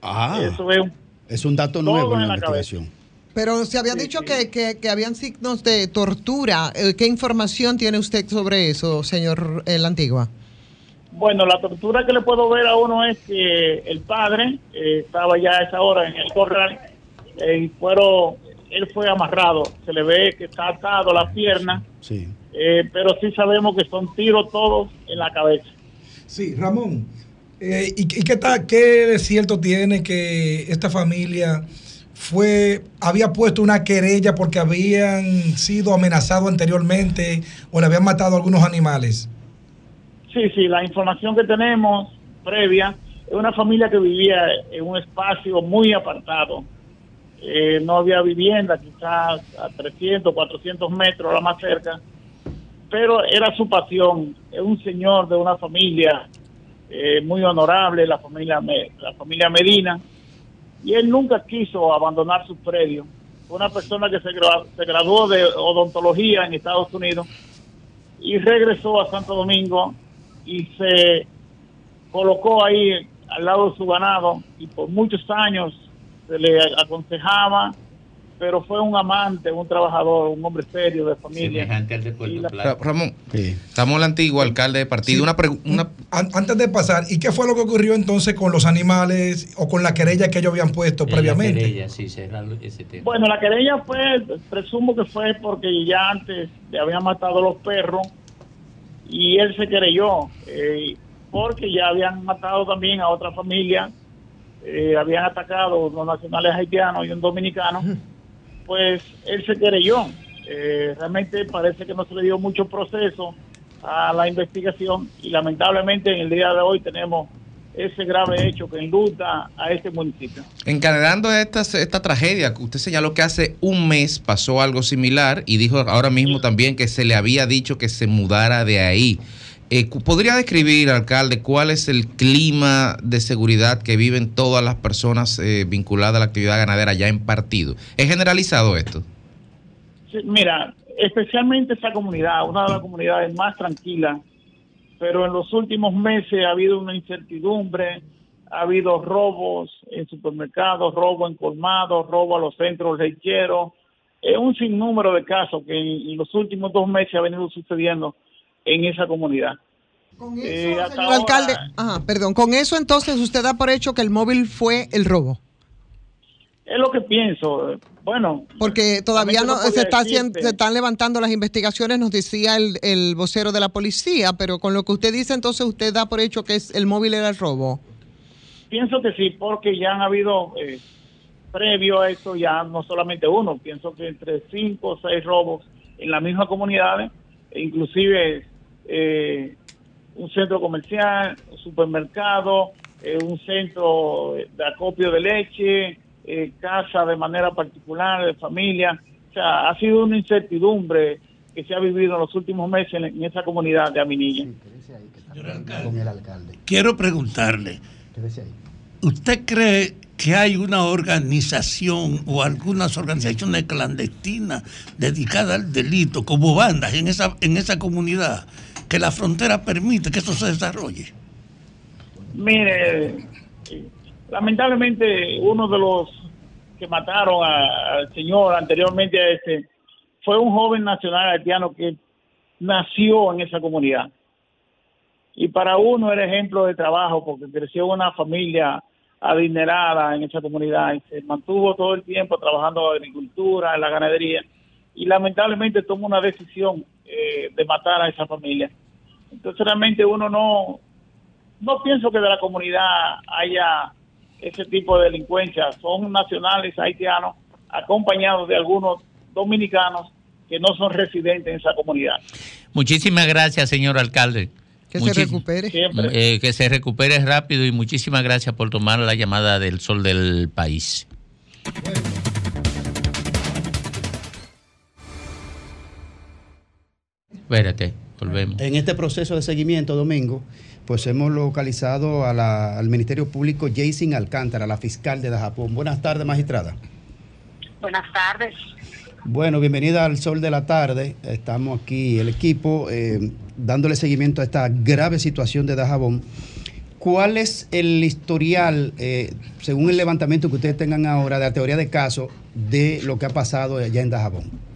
Ah, Eso es un es un dato nuevo en en la cabeza. investigación. Pero se había dicho Que, que- que habían signos de tortura. Eh, ¿Qué información tiene usted sobre eso, señor eh, La Antigua? Bueno, la tortura que le puedo ver a uno es que el padre eh, estaba ya a esa hora en el corral eh, y fueron, él fue amarrado. Se le ve que está atado a la pierna, Sí. eh, pero sí sabemos que son tiros todos en la cabeza. Sí, Ramón. eh, ¿Y, y qué, tal, qué de cierto tiene que esta familia fue había puesto una querella porque habían sido amenazados anteriormente o le habían matado a algunos animales? Sí, sí, la información que tenemos previa es una familia que vivía en un espacio muy apartado. Eh, no había vivienda, quizás a 300, 400 metros, la más cerca, pero era su pasión. Es un señor de una familia eh, muy honorable, la familia, la familia Medina, y él nunca quiso abandonar su predio. Una persona que se, gra- se graduó de odontología en Estados Unidos y regresó a Santo Domingo y se colocó ahí al lado de su ganado y por muchos años se le aconsejaba, pero fue un amante, un trabajador, un hombre serio de familia. Semejante al de Puerto Ra- Ramón, Ramón la Antigua, alcalde de partido. Una pregu- una, An- antes de pasar, ¿y qué fue lo que ocurrió entonces con los animales o con la querella que ellos habían puesto previamente? Querella, sí, ese tema. Bueno, la querella fue, presumo que fue porque ya antes le habían matado los perros y él se querelló, eh, porque ya habían matado también a otra familia, eh, habían atacado unos nacionales haitianos y un dominicano, pues él se querelló. Eh, realmente parece que no se le dio mucho proceso a la investigación y lamentablemente en el día de hoy tenemos ese grave hecho que enluta a este municipio. encadenando esta, esta tragedia, que usted señaló que hace un mes pasó algo similar y dijo ahora mismo también que se le había dicho que se mudara de ahí. Eh, ¿Podría describir, alcalde, cuál es el clima de seguridad que viven todas las personas eh, vinculadas a la actividad ganadera ya en partido? ¿Es generalizado esto? Sí, mira, especialmente esta comunidad, una de las comunidades más tranquilas, pero en los últimos meses ha habido una incertidumbre, ha habido robos en supermercados, robo en colmados, robo a los centros lecheros, es un sinnúmero de casos que en, en los últimos dos meses ha venido sucediendo en esa comunidad. Eh, hasta Señor alcalde, ajá, perdón, con eso entonces usted da por hecho que el móvil fue el robo. Es lo que pienso. Bueno, Porque todavía no, se, está haciendo, se están levantando las investigaciones, nos decía el, el vocero de la policía, pero con lo que usted dice, entonces usted da por hecho que es, el móvil era el robo. Pienso que sí, porque ya han habido, eh, previo a esto, ya no solamente uno, pienso que entre cinco o seis robos en las mismas comunidades, e inclusive eh, un centro comercial, un supermercado, eh, un centro de acopio de leche, eh, casa de manera particular, de familia. O sea, ha sido una incertidumbre que se ha vivido en los últimos meses en, en esa comunidad de Aminilla. Con el alcalde. Quiero preguntarle, ¿usted cree que hay una organización o algunas organizaciones clandestinas dedicadas al delito, como bandas en esa, en esa comunidad, que la frontera permite que eso se desarrolle? Mire, lamentablemente uno de los que mataron al señor anteriormente a este fue un joven nacional haitiano que nació en esa comunidad. Y para uno era ejemplo de trabajo porque creció en una familia adinerada en esa comunidad y se mantuvo todo el tiempo trabajando en la agricultura, en la ganadería. Y lamentablemente tomó una decisión eh, de matar a esa familia. Entonces realmente uno no, no pienso que de la comunidad haya ese tipo de delincuencia. Son nacionales haitianos acompañados de algunos dominicanos que no son residentes en esa comunidad. Muchísimas gracias, señor alcalde. Que se recupere. Eh, que se recupere rápido y muchísimas gracias por tomar la llamada del sol del país. Espérate, volvemos. En este proceso de seguimiento, Domingo, pues hemos localizado a la- al Ministerio Público Jason Alcántara, la fiscal de Dajapón. Buenas tardes, magistrada. Buenas tardes. Bueno, bienvenida al Sol de la Tarde. Estamos aquí, el equipo, eh, dándole seguimiento a esta grave situación de Dajabón. ¿Cuál es el historial, eh, según el levantamiento que ustedes tengan ahora, de la teoría de caso de lo que ha pasado allá en Dajabón?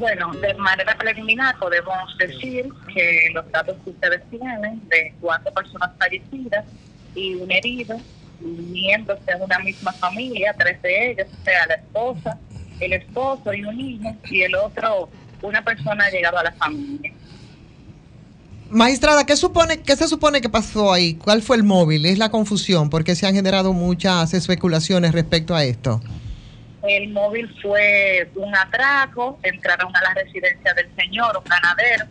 Bueno, de manera preliminar podemos decir que los datos que ustedes tienen de cuatro personas fallecidas y un herido, miembros de una misma familia, tres de ellos, o sea, la esposa, el esposo y un hijo, y el otro, una persona llegado a la familia. Magistrada, ¿qué, supone, ¿qué se supone que pasó ahí? ¿Cuál fue el móvil? Es la confusión, porque se han generado muchas especulaciones respecto a esto. El móvil fue un atraco, entraron a la residencia del señor, un ganadero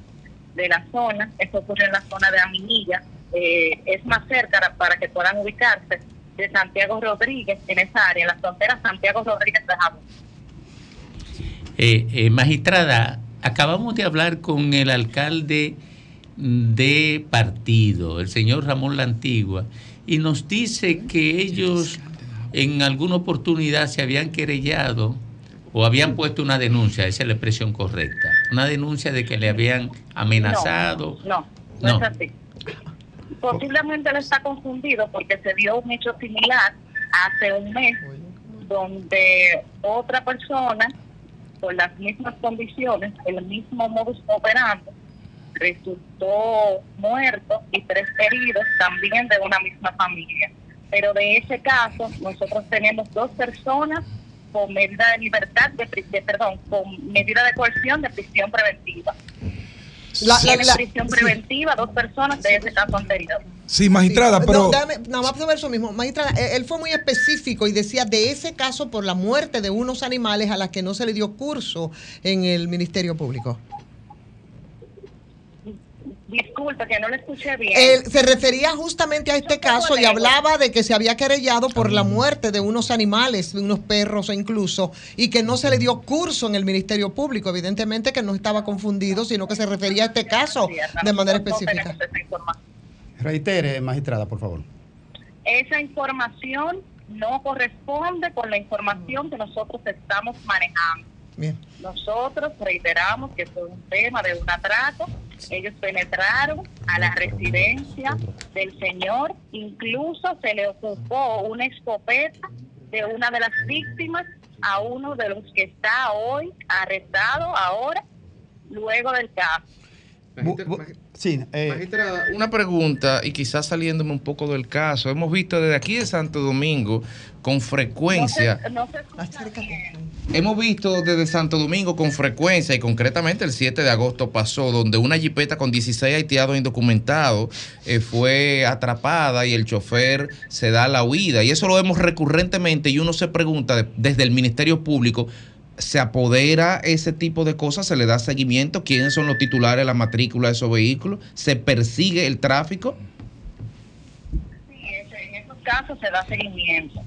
de la zona, esto ocurrió en la zona de Aminilla, eh, es más cerca para que puedan ubicarse de Santiago Rodríguez, en esa área, en la frontera Santiago Rodríguez de Jabón. Eh, eh, magistrada, acabamos de hablar con el alcalde de partido, el señor Ramón La Antigua, y nos dice que ellos en alguna oportunidad se habían querellado o habían puesto una denuncia, esa es la expresión correcta, una denuncia de que le habían amenazado. No, no, es así. Posiblemente él está confundido porque se dio un hecho similar hace un mes donde otra persona con las mismas condiciones, el mismo modus operandi, resultó muerto y tres heridos también de una misma familia. Pero de ese caso, nosotros tenemos dos personas con medida de libertad, de, de- perdón, con medida de coerción de prisión preventiva. La- la- prisión sí. preventiva dos personas de ese caso anterior. Sí, magistrada, No, pero... dame- nada más sobre eso mismo. Magistrada, él fue muy específico y decía de ese caso por la muerte de unos animales a las que no se le dio curso en el Ministerio Público. Disculpe que no le escuché bien. Él se refería justamente a este caso y hablaba de que se había querellado por la muerte de unos animales, de unos perros incluso, y que no se le dio curso en el Ministerio Público. Evidentemente que no estaba confundido, sino que se refería a este caso de manera específica. Reitere, magistrada, por favor. Esa información no corresponde con la información que nosotros estamos manejando. Bien. Nosotros reiteramos que fue un tema de un atraco. Ellos penetraron a la residencia del señor. Incluso se le ocupó una escopeta de una de las víctimas a uno de los que está hoy arrestado ahora, luego del caso. Sí, eh, Magistrada, una pregunta y quizás saliéndome un poco del caso. Hemos visto desde aquí de Santo Domingo con frecuencia. No se. Hemos visto desde Santo Domingo con frecuencia y concretamente el 7 de agosto pasó, donde una jipeta con 16 haitianos indocumentados eh, fue atrapada y el chofer se da la huida. Y eso lo vemos recurrentemente y uno se pregunta de- desde el Ministerio Público, ¿se apodera ese tipo de cosas? ¿Se le da seguimiento? ¿Quiénes son los titulares de la matrícula de esos vehículos? ¿Se persigue el tráfico? Sí, en esos casos se da seguimiento.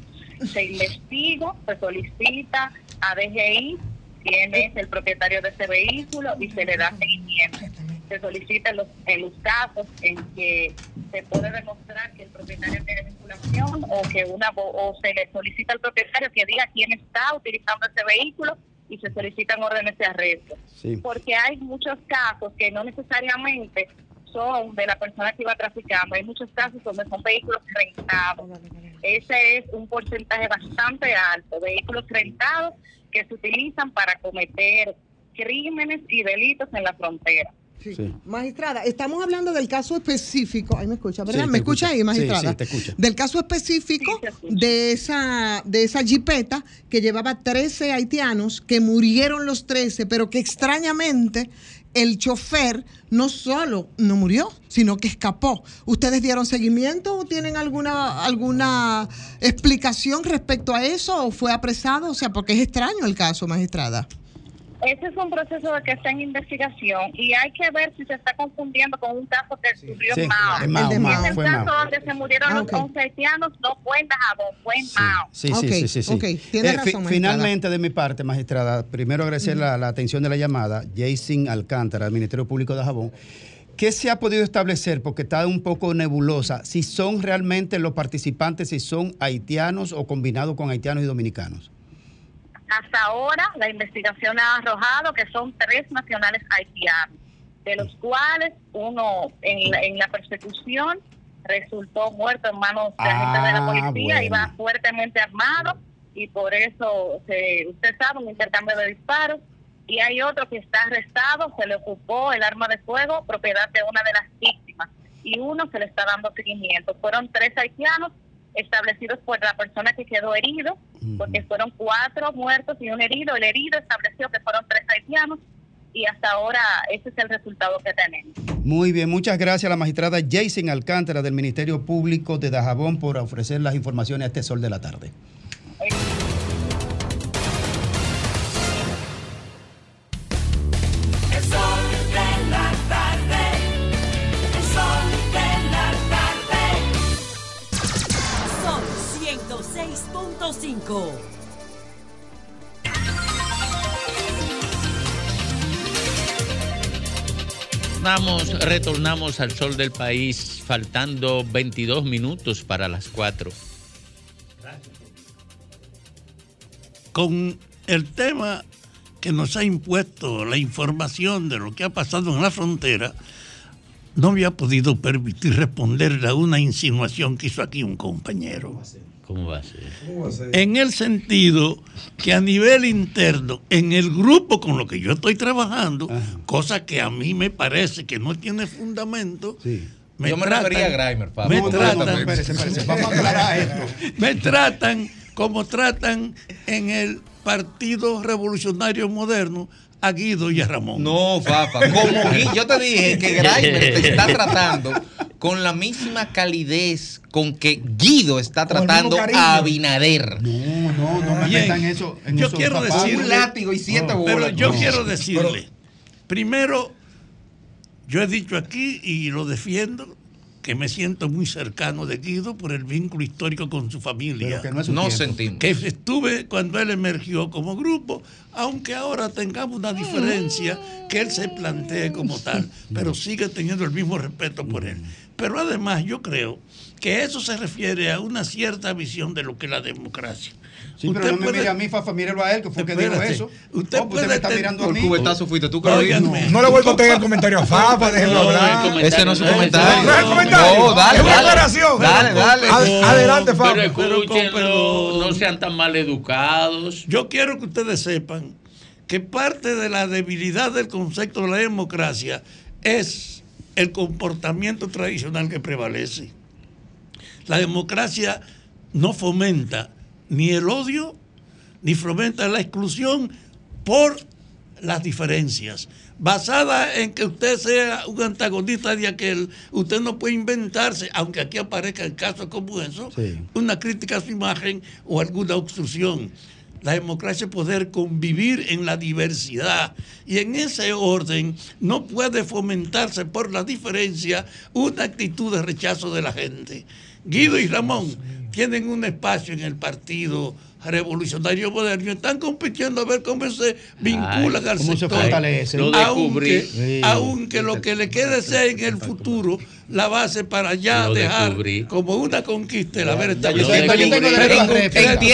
Se investiga, se solicita a DGI quién es el propietario de ese vehículo y se le da seguimiento. Se solicita los, en los casos en que se puede demostrar que el propietario tiene vinculación o que una o se le solicita al propietario que diga quién está utilizando ese vehículo y se solicitan órdenes de arresto. Sí. Porque hay muchos casos que no necesariamente son de la persona que iba traficando, hay muchos casos donde son vehículos rentados. Ese es un porcentaje bastante alto, vehículos rentados que se utilizan para cometer crímenes y delitos en la frontera. Sí. Magistrada, estamos hablando del caso específico. Ahí me escucha, ¿verdad? Sí, ¿Me escucha ahí, magistrada? Sí, sí, te escucho. Del caso específico de esa de esa jipeta que llevaba 13 haitianos, que murieron los 13, pero que extrañamente el chofer no solo no murió, sino que escapó. ¿Ustedes dieron seguimiento o tienen alguna alguna explicación respecto a eso o fue apresado? O sea, porque es extraño el caso, magistrada. Ese es un proceso de que está en investigación y hay que ver si se está confundiendo con un caso que ocurrió Sí, en Mao. Mao, Mao, el fue caso Mao. donde se murieron Ah, los ok. 11 haitianos no fue en Dajabón, fue en Mao. Sí, sí, Ok, sí, sí, sí. Tiene Eh, razón, finalmente, de mi parte, magistrada, primero agradecer la, la atención de la llamada, Jason Alcántara, del Ministerio Público de Jabón. ¿Qué se ha podido establecer? Porque está un poco nebulosa. Si son realmente los participantes, si son haitianos o combinados con haitianos y dominicanos. Hasta ahora la investigación ha arrojado que son tres nacionales haitianos, de los cuales uno en la, en la persecución resultó muerto en manos de agentes de la Ah, policía, bueno. iba fuertemente armado y por eso se, usted sabe un intercambio de disparos y hay otro que está arrestado, se le ocupó el arma de fuego, propiedad de una de las víctimas y uno se le está dando seguimiento. Fueron tres haitianos establecidos por la persona que quedó herido, porque fueron cuatro muertos y un herido. El herido estableció que fueron tres haitianos y hasta ahora ese es el resultado que tenemos. Muy bien, muchas gracias a la magistrada Jason Alcántara del Ministerio Público de Dajabón por ofrecer las informaciones a este sol de la tarde. El 106.5. Retornamos, al sol del país, faltando 22 minutos para las 4. con el tema que nos ha impuesto la información de lo que ha pasado en la frontera, no había podido permitir responderle a una insinuación que hizo aquí un compañero. ¿Cómo va a ser? En el sentido que a nivel interno, en el grupo con lo que yo estoy trabajando, cosa que a mí me parece que no tiene fundamento, me Yo me tratan- refería a Grimer, Pablo. me tratan- no, espérese, espérese, vamos a aclarar esto. me tratan como tratan en el Partido Revolucionario Moderno a Guido y a Ramón. No, Fafa, como Gui- yo te dije que Grimer te está tratando con la misma calidez con que Guido está tratando a Abinader. No, no, no me metan eso. En yo quiero zapatos. decirle Un látigo y siete Pero yo No. quiero decirle, primero, yo he dicho aquí y lo defiendo que me siento muy cercano de Guido por el vínculo histórico con su familia. Pero que no es su No sentimos. Que estuve cuando él emergió como grupo, aunque ahora tengamos una diferencia que él se plantee como tal, pero sigue teniendo el mismo respeto por él. Pero además yo creo que eso se refiere a una cierta visión de lo que es la democracia. Sí, pero no me mire a mí, Fafa, mírelo a él, que fue el que dijo Espérate. eso. Usted pues puede me está ten- mirando a Por mí. cubetazo fuiste tú. No le vuelvo a tener el comentario a Fafa, déjenlo hablar. Ese no es su comentario. No es el comentario. No, dale, es una dale. aclaración. Dale, dale. Ad- Adelante, Fafa. Pero escúchenlo, no sean tan mal educados. Yo quiero que ustedes sepan que parte de la debilidad del concepto de la democracia es el comportamiento tradicional que prevalece. La democracia no fomenta ni el odio ni fomenta la exclusión por las diferencias. Basada en que usted sea un antagonista de aquel, usted no puede inventarse, aunque aquí aparezca el caso como eso, una crítica a su imagen o alguna obstrucción. La democracia es poder convivir en la diversidad y en ese orden no puede fomentarse por la diferencia una actitud de rechazo de la gente. Guido y Ramón tienen un espacio en el partido revolucionario moderno y están compitiendo a ver cómo se vinculan Ay, al cómo se sector. fortalece. Sí. aunque lo que le quede sea en el futuro la base para ya Lo dejar descubrí. como una conquista el haber establecido. Entiendo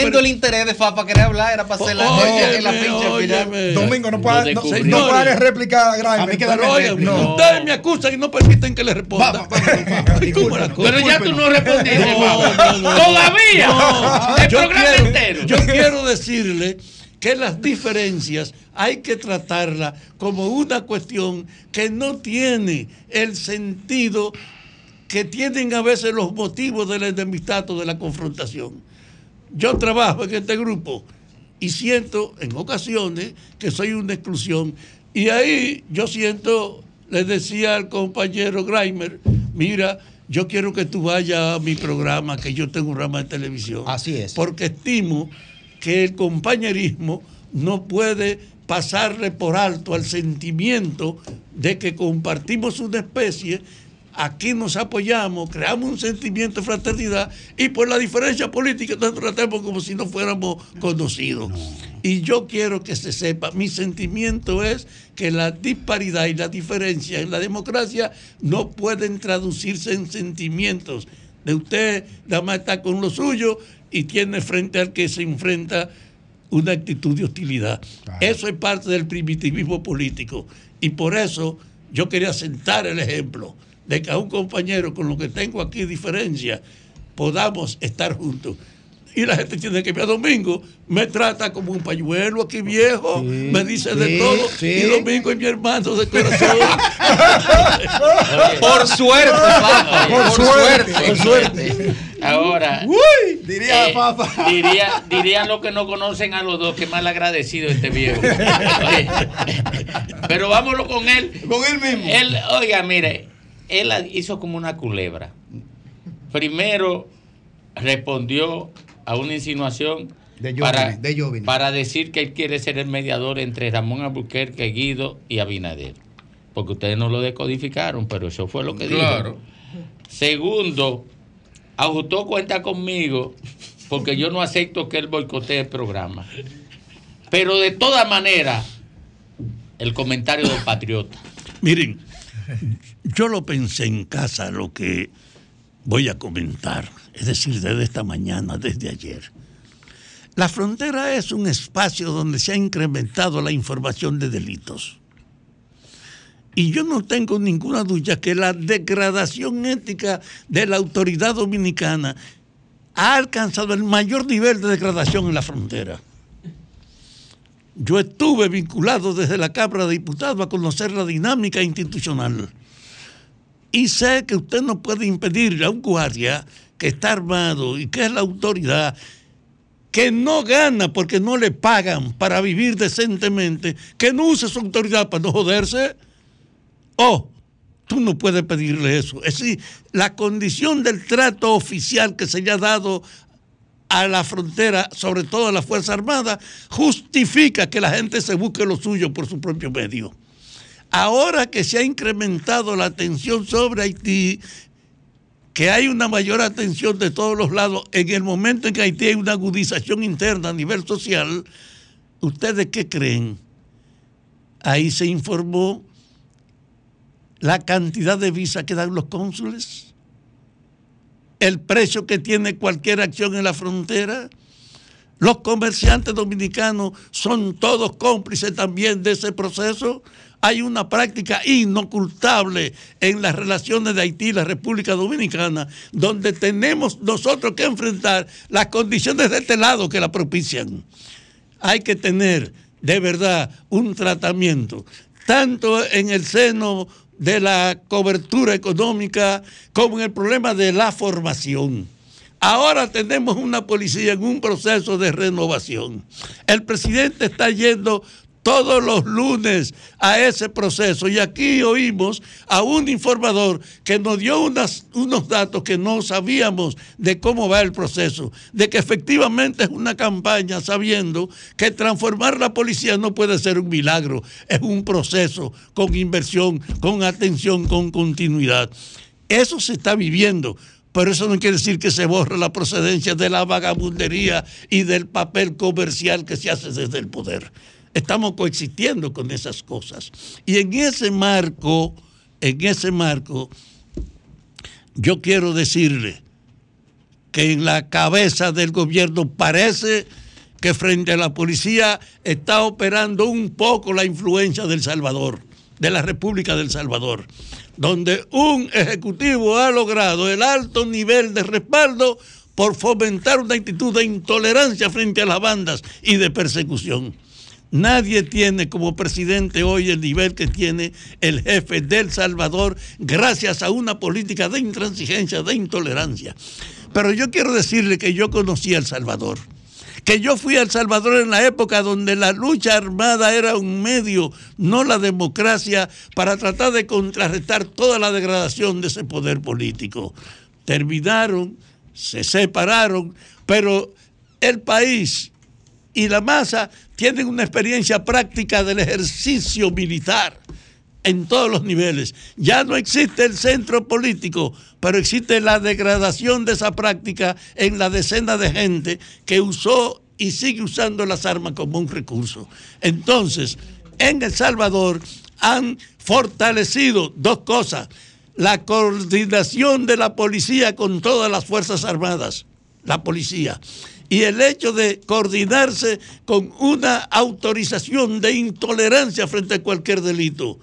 pero- el interés de Fafa querer hablar, era para hacer la, Óyeme, en la final. óyeme. Domingo, no puede, no, no réplica a Grimer. A mí que pero- darme réplica. Ustedes me acusan y no permiten que le responda. Pero ya tú no respondiste. Todavía. El programa entero. Yo quiero decirle que las diferencias hay que tratarlas como una cuestión que no tiene el sentido que tienen a veces los motivos del enemistad o de la confrontación. Yo trabajo en este grupo y siento en ocasiones que soy una exclusión. Y ahí yo siento, le decía al compañero Grimer, mira, yo quiero que tú vayas a mi programa, que yo tengo un programa de televisión. Así es. Porque estimo que el compañerismo no puede pasarle por alto al sentimiento de que compartimos una especie, aquí nos apoyamos, creamos un sentimiento de fraternidad y por la diferencia política nos tratemos como si no fuéramos conocidos. Y yo quiero que se sepa, mi sentimiento es que la disparidad y la diferencia en la democracia no pueden traducirse en sentimientos. De usted nada más está con lo suyo y tiene frente al que se enfrenta una actitud de hostilidad. Eso es parte del primitivismo político. Y por eso yo quería sentar el ejemplo de que a un compañero con lo que tengo aquí diferencia podamos estar juntos. Y la gente tiene que ver a Domingo, me trata como un pañuelo aquí viejo, me dice de todo. sí. Y Domingo es mi hermano de corazón. Por suerte, Fafa, Por por suerte. suerte. Por suerte. Ahora, Uy, diría eh, Fafa. diría, dirían los que no conocen a los dos que mal agradecido este viejo. Oye, pero vámonos con él. Con él mismo. Él, oiga, mire, él hizo como una culebra. Primero respondió a una insinuación De para, Jovine, de Jovine. para decir que él quiere ser el mediador entre Ramón Albuquerque, Guido y Abinader. Porque ustedes no lo decodificaron, pero eso fue lo que Claro. dijo. Segundo, ajustó cuenta conmigo porque yo no acepto que él boicotee el programa. Pero de todas maneras, el comentario del patriota. Miren, yo lo pensé en casa lo que voy a comentar, es decir, desde esta mañana, desde ayer. La frontera es un espacio donde se ha incrementado la información de delitos. Y yo no tengo ninguna duda que la degradación ética de la autoridad dominicana ha alcanzado el mayor nivel de degradación en la frontera. Yo estuve vinculado desde la Cámara de Diputados a conocer la dinámica institucional. Y sé que usted no puede impedirle a un guardia que está armado y que es la autoridad, que no gana porque no le pagan para vivir decentemente, que no use su autoridad para no joderse. Oh, tú no puedes pedirle eso. Es decir, la condición del trato oficial que se le ha dado a la frontera, sobre todo a la Fuerza Armada, justifica que la gente se busque lo suyo por su propio medio. Ahora que se ha incrementado la atención sobre Haití, que hay una mayor atención de todos los lados, en el momento en que Haití hay una agudización interna a nivel social, ¿ustedes qué creen? Ahí se informó la cantidad de visas que dan los cónsules, el precio que tiene cualquier acción en la frontera. Los comerciantes dominicanos son todos cómplices también de ese proceso. Hay una práctica inocultable en las relaciones de Haití y la República Dominicana, donde tenemos nosotros que enfrentar las condiciones de este lado que la propician. Hay que tener de verdad un tratamiento, tanto en el seno de la cobertura económica como en el problema de la formación. Ahora tenemos una policía en un proceso de renovación. El presidente está yendo todos los lunes a ese proceso y aquí oímos a un informador que nos dio unos datos que no sabíamos de cómo va el proceso, de que efectivamente es una campaña sabiendo que transformar la policía no puede ser un milagro, es un proceso con inversión, con atención, con continuidad. Eso se está viviendo. Pero eso no quiere decir que se borre la procedencia de la vagabundería y del papel comercial que se hace desde el poder. Estamos coexistiendo con esas cosas. Y en ese marco, en ese marco, yo quiero decirle que en la cabeza del gobierno parece que frente a la policía está operando un poco la influencia del Salvador, de la República del Salvador, donde un ejecutivo ha logrado el alto nivel de respaldo por fomentar una actitud de intolerancia frente a las bandas y de persecución. Nadie tiene como presidente hoy el nivel que tiene el jefe del Salvador gracias a una política de intransigencia, de intolerancia. Pero yo quiero decirle que yo conocí a El Salvador, que yo fui a El Salvador en la época donde la lucha armada era un medio, no la democracia, para tratar de contrarrestar toda la degradación de ese poder político. Terminaron, se separaron, pero el país y la masa tienen una experiencia práctica del ejercicio militar en todos los niveles. Ya no existe el centro político, pero existe la degradación de esa práctica en la decena de gente que usó y sigue usando las armas como un recurso. Entonces, en El Salvador han fortalecido dos cosas. La coordinación de la policía con todas las Fuerzas Armadas, la policía y el hecho de coordinarse con una autorización de intolerancia frente a cualquier delito.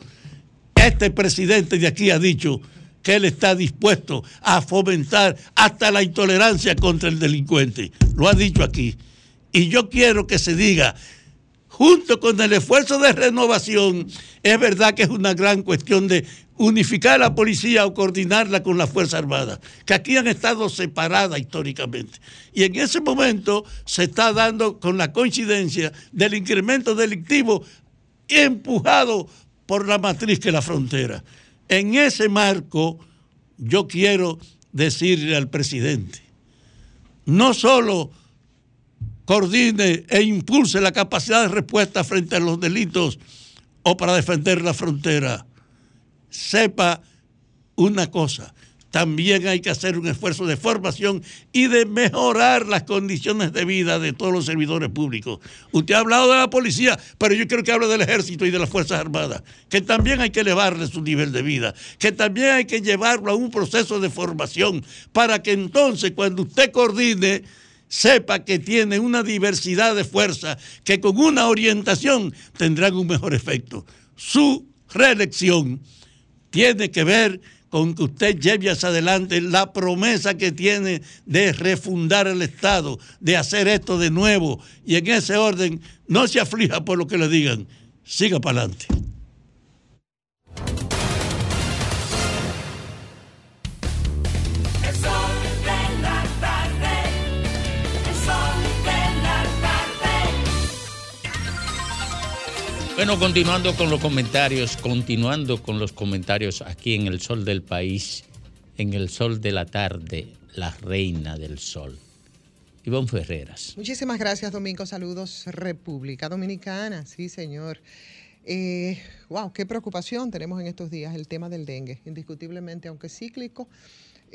Este presidente de aquí ha dicho que él está dispuesto a fomentar hasta la intolerancia contra el delincuente. Lo ha dicho aquí. Y yo quiero que se diga, junto con el esfuerzo de renovación, es verdad que es una gran cuestión de unificar la policía o coordinarla con la Fuerza Armada, que aquí han estado separadas históricamente. Y en ese momento se está dando con la coincidencia del incremento delictivo empujado por la matriz que es la frontera. En ese marco, yo quiero decirle al presidente, no solo coordine e impulse la capacidad de respuesta frente a los delitos o para defender la frontera, sepa una cosa, también hay que hacer un esfuerzo de formación y de mejorar las condiciones de vida de todos los servidores públicos. Usted ha hablado de la policía, pero yo quiero que hable del ejército y de las Fuerzas Armadas, que también hay que elevarle su nivel de vida, que también hay que llevarlo a un proceso de formación para que entonces cuando usted coordine, sepa que tiene una diversidad de fuerza que con una orientación tendrán un mejor efecto. Su reelección tiene que ver con que usted lleve hacia adelante la promesa que tiene de refundar el Estado, de hacer esto de nuevo. Y en ese orden, no se aflija por lo que le digan, siga para adelante. Bueno, continuando con los comentarios, continuando con los comentarios aquí en el sol del país, en el sol de la tarde, la reina del sol. Ivonne Ferreras. Muchísimas gracias, Domingo. Saludos, República Dominicana. Sí, señor. Eh, wow, qué preocupación tenemos en estos días el tema del dengue. Indiscutiblemente, aunque cíclico,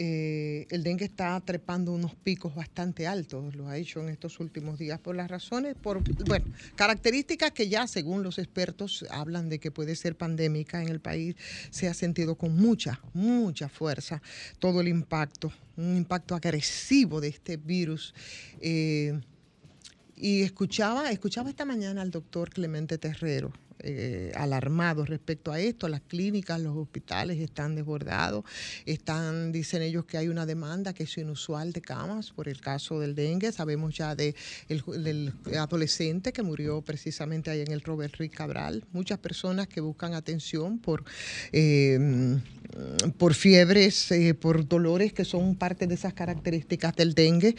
eh, el dengue está trepando unos picos bastante altos, lo ha hecho en estos últimos días por las razones, por, bueno, características que ya según los expertos hablan de que puede ser pandémica en el país, se ha sentido con mucha, mucha fuerza todo el impacto, un impacto agresivo de este virus. Eh, y escuchaba, escuchaba esta mañana al doctor Clemente Terrero, eh, alarmados respecto a esto. Las clínicas, los hospitales están desbordados. Están, dicen ellos que hay una demanda que es inusual de camas por el caso del dengue. Sabemos ya de el, del adolescente que murió precisamente ahí en el Robert Rick Cabral. Muchas personas que buscan atención por, eh, por fiebres, eh, por dolores que son parte de esas características del dengue.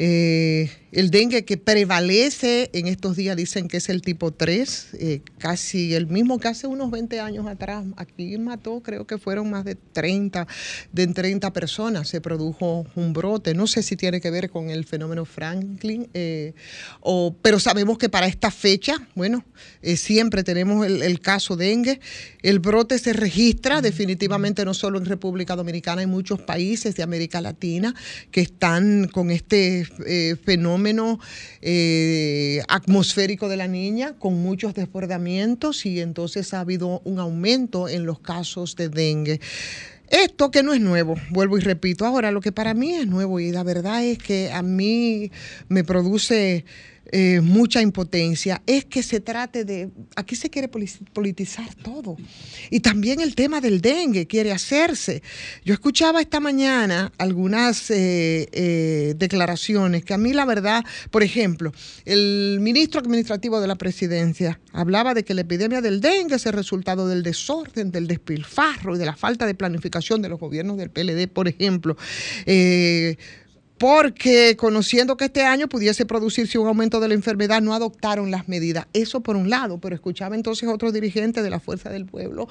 Eh, el dengue que prevalece en estos días dicen que es el tipo 3, eh, casi el mismo que hace unos 20 años atrás. Aquí mató, creo que fueron más de 30, de 30 personas, se produjo un brote. No sé si tiene que ver con el fenómeno Franklin, eh, o, pero sabemos que para esta fecha, bueno, siempre tenemos el, el caso dengue. El brote se registra definitivamente no solo en República Dominicana, en muchos países de América Latina que están con este eh, fenómeno eh, atmosférico de la niña, con muchos desbordamientos y entonces ha habido un aumento en los casos de dengue. Esto que no es nuevo, vuelvo y repito. Ahora, lo que para mí es nuevo y la verdad es que a mí me produce eh, mucha impotencia es que se trate de, aquí se quiere poli- politizar todo. Y también el tema del dengue quiere hacerse. Yo escuchaba esta mañana algunas eh, eh, declaraciones que a mí la verdad, por ejemplo, el ministro administrativo de la presidencia hablaba de que la epidemia del dengue es el resultado del desorden, del despilfarro y de la falta de planificación de los gobiernos del PLD, por ejemplo. Porque conociendo que este año pudiese producirse un aumento de la enfermedad, no adoptaron las medidas. Eso por un lado, pero escuchaba entonces otro dirigente de la Fuerza del Pueblo,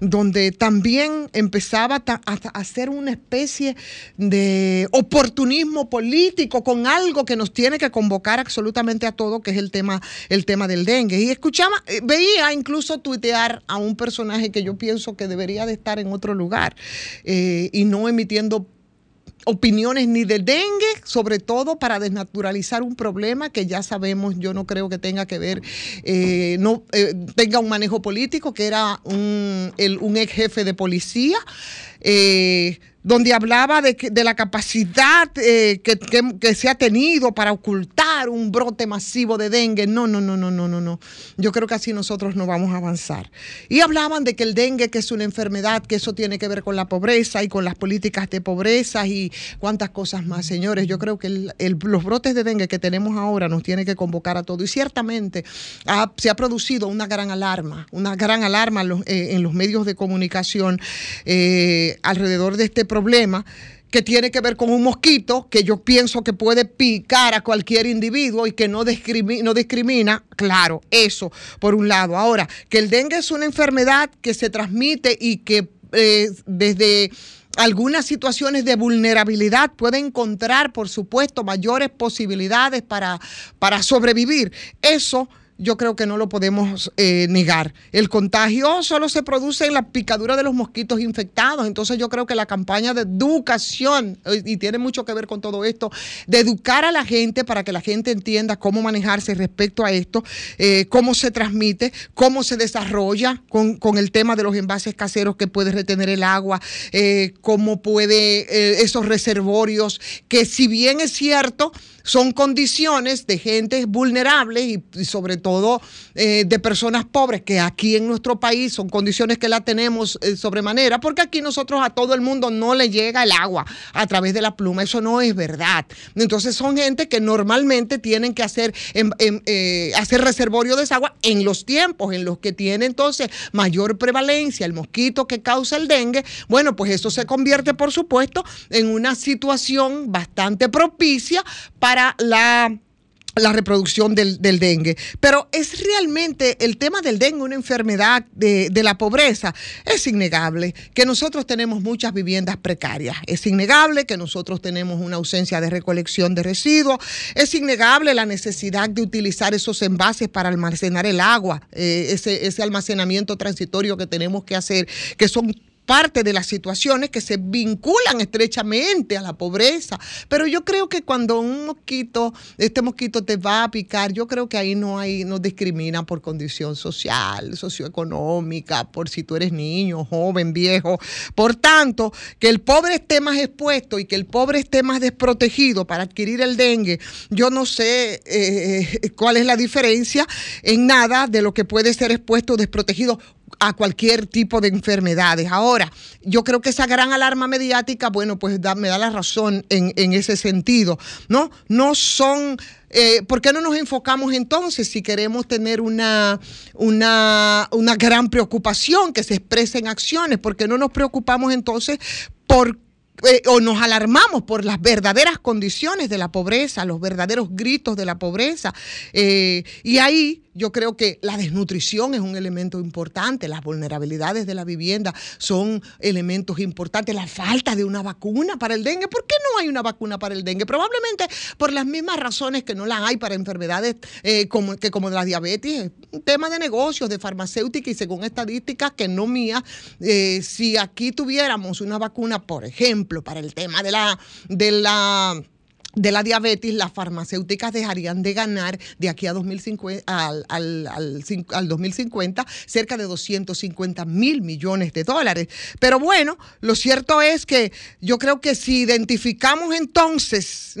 donde también empezaba a hacer una especie de oportunismo político con algo que nos tiene que convocar absolutamente a todo, que es el tema, el tema del dengue. Y escuchaba, eh, veía incluso tuitear a un personaje que yo pienso que debería de estar en otro lugar eh, y no emitiendo opiniones ni de dengue, sobre todo para desnaturalizar un problema que ya sabemos, yo no creo que tenga que ver, eh, no eh, tenga un manejo político, que era un, un ex jefe de policía. Eh, donde hablaba de, que- de la capacidad eh, que, que- se ha tenido para ocultar un brote masivo de dengue. No, no, no, no, no, no, no. Yo creo que así nosotros no vamos a avanzar. Y hablaban de que el dengue, que es una enfermedad, que eso tiene que ver con la pobreza y con las políticas de pobreza y cuántas cosas más, señores. Yo creo que el- los brotes de dengue que tenemos ahora nos tiene que convocar a todo. Y ciertamente ha- se ha producido una gran alarma, una gran alarma en los, eh, medios de comunicación alrededor de este problema que tiene que ver con un mosquito que yo pienso que puede picar a cualquier individuo y que no, discrimi- no discrimina, claro, eso por un lado. Ahora, que el dengue es una enfermedad que se transmite y que eh, desde algunas situaciones de vulnerabilidad puede encontrar, por supuesto, mayores posibilidades para, para sobrevivir. Eso yo creo que no lo podemos eh, negar. El contagio solo se produce en la picadura de los mosquitos infectados. Entonces yo creo que la campaña de educación, eh, y tiene mucho que ver con todo esto, de educar a la gente para que la gente entienda cómo manejarse respecto a esto, eh, cómo se transmite, cómo se desarrolla con, con el tema de los envases caseros que puede retener el agua, eh, cómo puede eh, esos reservorios, que si bien es cierto, son condiciones de gente vulnerable y, y sobre todo eh, de personas pobres, que aquí en nuestro país son condiciones que la tenemos eh, sobremanera, porque aquí nosotros a todo el mundo no le llega el agua a través de la pluma, eso no es verdad. Entonces son gente que normalmente tienen que hacer, em- em- eh, hacer reservorio de agua en los tiempos en los que tiene entonces mayor prevalencia el mosquito que causa el dengue, bueno, pues eso se convierte, por supuesto, en una situación bastante propicia para la la reproducción del, del dengue. Pero es realmente el tema del dengue una enfermedad de, de la pobreza. Es innegable que nosotros tenemos muchas viviendas precarias. Es innegable que nosotros tenemos una ausencia de recolección de residuos. Es innegable la necesidad de utilizar esos envases para almacenar el agua, eh, ese, ese almacenamiento transitorio que tenemos que hacer, que son parte de las situaciones que se vinculan estrechamente a la pobreza. Pero yo creo que cuando un mosquito, este mosquito te va a picar, yo creo que ahí no hay, no discrimina por condición social, socioeconómica, por si tú eres niño, joven, viejo. Por tanto, que el pobre esté más expuesto y que el pobre esté más desprotegido para adquirir el dengue, yo no sé eh, cuál es la diferencia en nada de lo que puede ser expuesto o desprotegido a cualquier tipo de enfermedades. Ahora, yo creo que esa gran alarma mediática, bueno, pues me da la razón en, en ese sentido, ¿no? No son... eh, ¿Por qué no nos enfocamos entonces si queremos tener una, una, una gran preocupación que se exprese en acciones? ¿Por qué no nos preocupamos entonces por eh, o nos alarmamos por las verdaderas condiciones de la pobreza, los verdaderos gritos de la pobreza. Eh, y ahí yo creo que la desnutrición es un elemento importante, las vulnerabilidades de la vivienda son elementos importantes, la falta de una vacuna para el dengue. ¿Por qué no hay una vacuna para el dengue? Probablemente por las mismas razones que no la hay para enfermedades eh, como, que como la diabetes, es un tema de negocios, de farmacéutica y según estadísticas que no mías, eh, si aquí tuviéramos una vacuna, por ejemplo, para el tema de la, de la de la diabetes, las farmacéuticas dejarían de ganar de aquí a 2050, al, al, al, cin- al 2050 cerca de 250 mil millones de dólares. Pero bueno, lo cierto es que yo creo que si identificamos entonces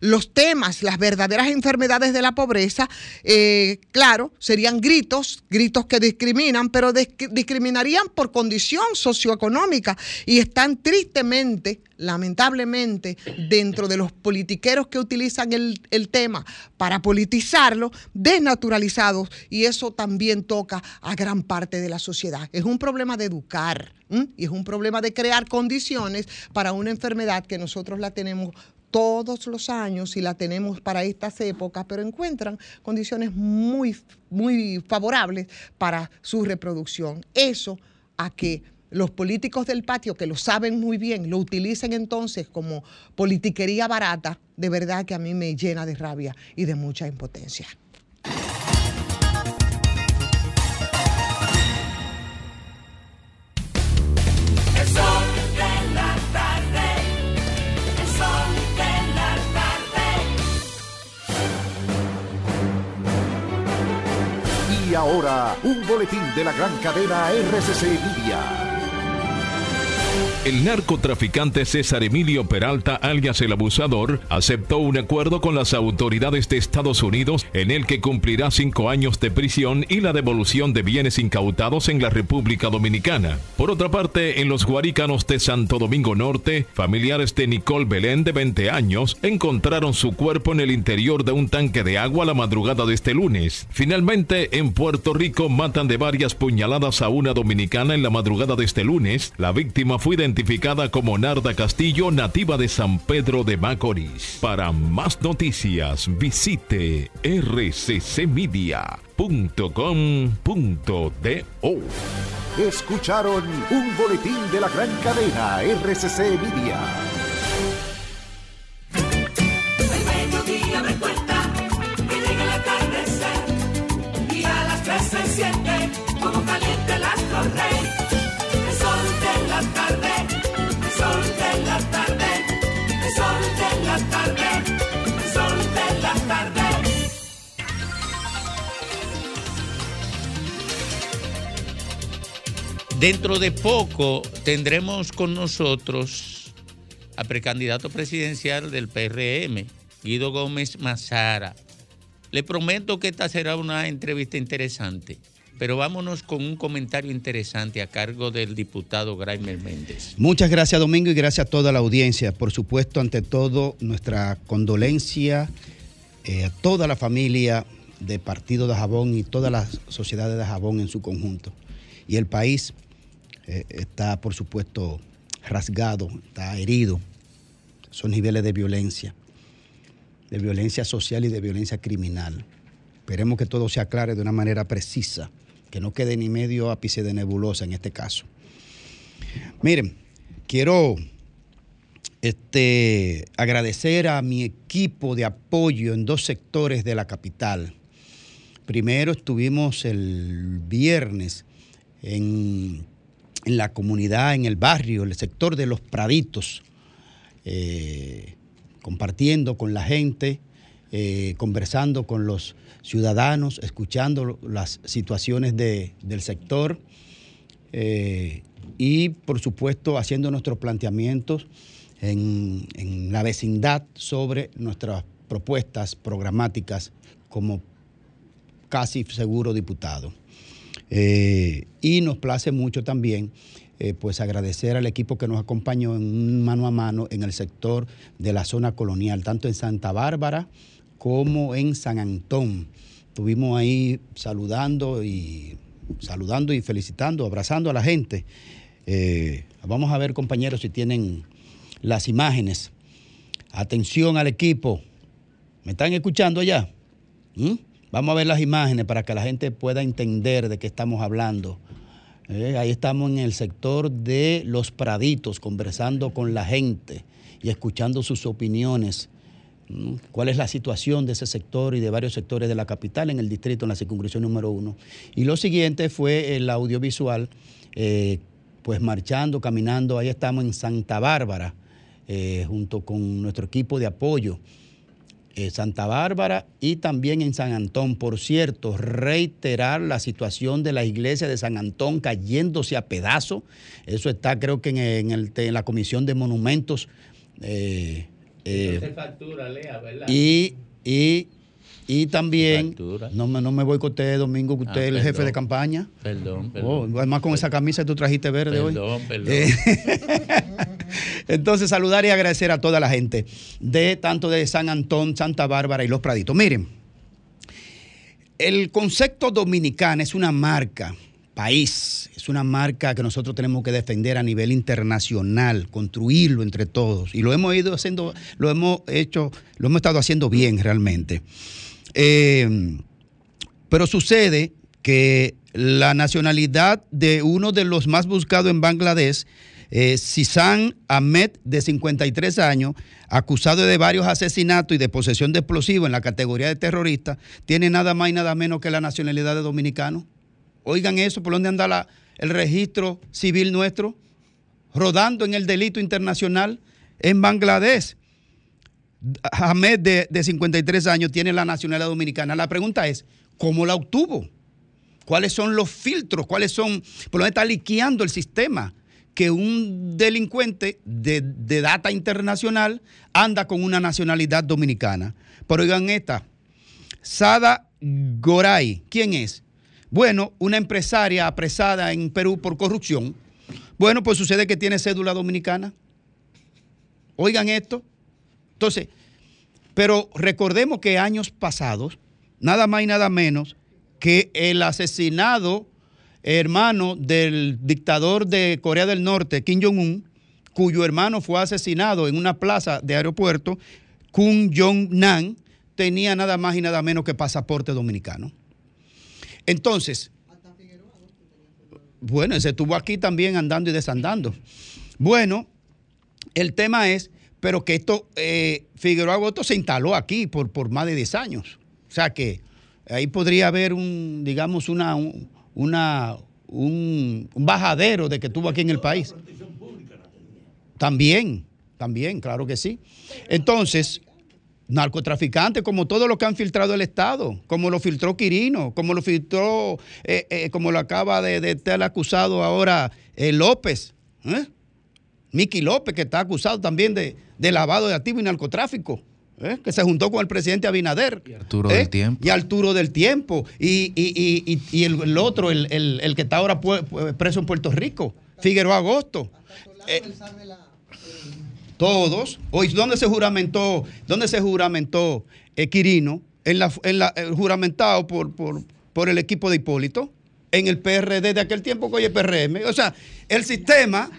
los temas, las verdaderas enfermedades de la pobreza, eh, claro, serían gritos, gritos que discriminan, pero dis- discriminarían por condición socioeconómica y están tristemente lamentablemente, dentro de los politiqueros que utilizan el, el tema para politizarlo, desnaturalizados, y eso también toca a gran parte de la sociedad. Es un problema de educar y es un problema de crear condiciones para una enfermedad que nosotros la tenemos todos los años y la tenemos para estas épocas, pero encuentran condiciones muy, muy favorables para su reproducción. Eso a que los políticos del patio, que lo saben muy bien, lo utilicen entonces como politiquería barata, de verdad que a mí me llena de rabia y de mucha impotencia. Y ahora, un boletín de la gran cadena RCC Media. El narcotraficante César Emilio Peralta, alias el abusador, aceptó un acuerdo con las autoridades de Estados Unidos en el que cumplirá cinco años de prisión y la devolución de bienes incautados en la República Dominicana. Por otra parte, en los Guarícanos de Santo Domingo Norte, familiares de Nicole Belén, de 20 años, encontraron su cuerpo en el interior de un tanque de agua la madrugada de este lunes. Finalmente, en Puerto Rico matan de varias puñaladas a una dominicana en la madrugada de este lunes. La víctima fue identificada como Narda Castillo, nativa de San Pedro de Macorís. Para más noticias, visite rccmedia.com.do. Escucharon un boletín de la gran cadena RCC Media. El mediodía me cuenta que llega el atardecer y a las tres se siente como caliente el astro rey. Dentro de poco tendremos con nosotros al precandidato presidencial del PRM, Guido Gómez Mazara. Le prometo que esta será una entrevista interesante, pero vámonos con un comentario interesante a cargo del diputado Graimer Méndez. Muchas gracias Domingo y gracias a toda la audiencia. Por supuesto, ante todo, nuestra condolencia eh, a toda la familia de Partido de Jabón y toda la sociedad de Jabón en su conjunto. Y el país eh, está, por supuesto, rasgado, está herido. Son niveles de violencia, de violencia social y de violencia criminal. Esperemos que todo se aclare de una manera precisa, que no quede ni medio ápice de nebulosa en este caso. Miren, quiero este, agradecer a mi equipo de apoyo en dos sectores de la capital. Primero estuvimos el viernes en, en la comunidad, en el barrio, el sector de los Praditos, eh, compartiendo con la gente, eh, conversando con los ciudadanos, escuchando las situaciones de- del sector eh, y, por supuesto, haciendo nuestros planteamientos en, en la vecindad sobre nuestras propuestas programáticas como casi seguro diputado. Eh, y nos place mucho también eh, pues agradecer al equipo que nos acompañó en un mano a mano en el sector de la zona colonial, tanto en Santa Bárbara como en San Antón. Estuvimos ahí saludando y saludando y felicitando, abrazando a la gente. Eh, vamos a ver, compañeros, si tienen las imágenes. Atención al equipo. ¿Me están escuchando ya? ¿Mm? Vamos a ver las imágenes para que la gente pueda entender de qué estamos hablando. Eh, ahí estamos en el sector de los Praditos, conversando con la gente y escuchando sus opiniones. ¿Mm? ¿Cuál es la situación de ese sector y de varios sectores de la capital en el distrito, en la circunscripción número uno? Y lo siguiente fue el audiovisual, eh, pues marchando, caminando. Ahí estamos en Santa Bárbara, eh, junto con nuestro equipo de apoyo. Eh, Santa Bárbara y también en San Antón. Por cierto, reiterar la situación de la iglesia de San Antón cayéndose a pedazos. Eso está creo que en, en el- en la Comisión de Monumentos. eh, eh, factura, Lea, ¿verdad? y, y, y también, no me, no me boicotee, Domingo, que usted Ah, es el jefe de campaña. Perdón, Oh, perdón. además con esa camisa que tú trajiste verde hoy. Perdón, perdón. Eh, Entonces, saludar y agradecer a toda la gente de tanto de San Antón, Santa Bárbara y Los Praditos. Miren, el concepto dominicano es una marca, país, es una marca que nosotros tenemos que defender a nivel internacional, construirlo entre todos. Y lo hemos ido haciendo, lo hemos hecho, lo hemos estado haciendo bien realmente. Eh, pero sucede que la nacionalidad de uno de los más buscados en Bangladesh, eh, Sisan Ahmed, de 53 años, acusado de varios asesinatos y de posesión de explosivos en la categoría de terrorista, tiene nada más y nada menos que la nacionalidad de dominicano. Oigan eso, ¿por dónde anda el registro civil nuestro? Rodando en el delito internacional en Bangladesh. Ahmed, de, de 53 años, tiene la nacionalidad dominicana. La pregunta es, ¿cómo la obtuvo? ¿Cuáles son los filtros? ¿Cuáles son? ¿Por dónde está liqueando el sistema? Que un delincuente de, de data internacional anda con una nacionalidad dominicana. Pero oigan esta, Sada Goray, ¿quién es? Bueno, una empresaria apresada en Perú por corrupción. Bueno, pues sucede que tiene cédula dominicana. Oigan esto. Entonces, pero recordemos que años pasados, nada más y nada menos que el asesinado hermano del dictador de Corea del Norte, Kim Jong-un, cuyo hermano fue asesinado en una plaza de aeropuerto, Kun Jong-nam, tenía nada más y nada menos que pasaporte dominicano. Entonces, bueno, ese estuvo aquí también andando y desandando. Bueno, el tema es, pero que esto, eh, Figueroa Goto se instaló aquí por, por más de 10 años. O sea que ahí podría haber un, digamos, una, un, una, un, bajadero de que tuvo aquí en el país. También, también, claro que sí. Entonces, narcotraficantes, como todo lo que han filtrado el Estado, como lo filtró Quirino, como lo filtró, eh, eh, como lo acaba de, de estar acusado ahora eh, López. Miki López, que está acusado también de, de lavado de activos y narcotráfico. ¿eh? que se juntó con el presidente Abinader. Y Arturo del Tiempo. Y Arturo del Tiempo. Y, y- y- y- el, el otro, el, el- el que está ahora preso en Puerto Rico, Figueroa Agosto. Eh, todos. Hoy, ¿dónde se juramentó? ¿Dónde se juramentó eh, Quirino? En la, en la- eh, juramentado por, por, por el equipo de Hipólito, en el PRD de aquel tiempo que hoy es PRM. O sea, el sistema,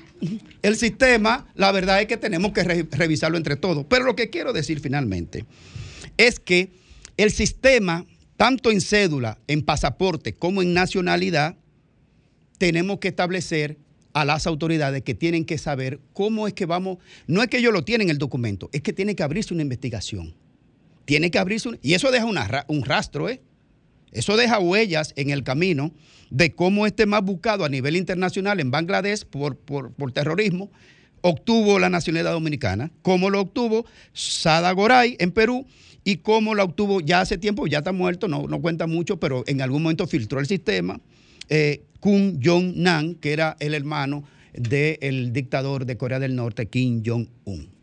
el sistema, la verdad es que tenemos que re- revisarlo entre todos. Pero lo que quiero decir finalmente es que el sistema, tanto en cédula, en pasaporte como en nacionalidad, tenemos que establecer a las autoridades que tienen que saber cómo es que vamos, no es que ellos lo tienen el documento, es que tiene que abrirse una investigación. Tiene que abrirse, y eso deja un rastro, ¿eh? Eso deja huellas en el camino de cómo este más buscado a nivel internacional en Bangladesh por, por- terrorismo obtuvo la nacionalidad dominicana, cómo lo obtuvo Sada Goray en Perú y cómo lo obtuvo ya hace tiempo, ya está muerto, no, no cuenta mucho, pero en algún momento filtró el sistema, eh, Kun Jong-nam, que era el hermano del dictador de Corea del Norte, Kim Jong-un.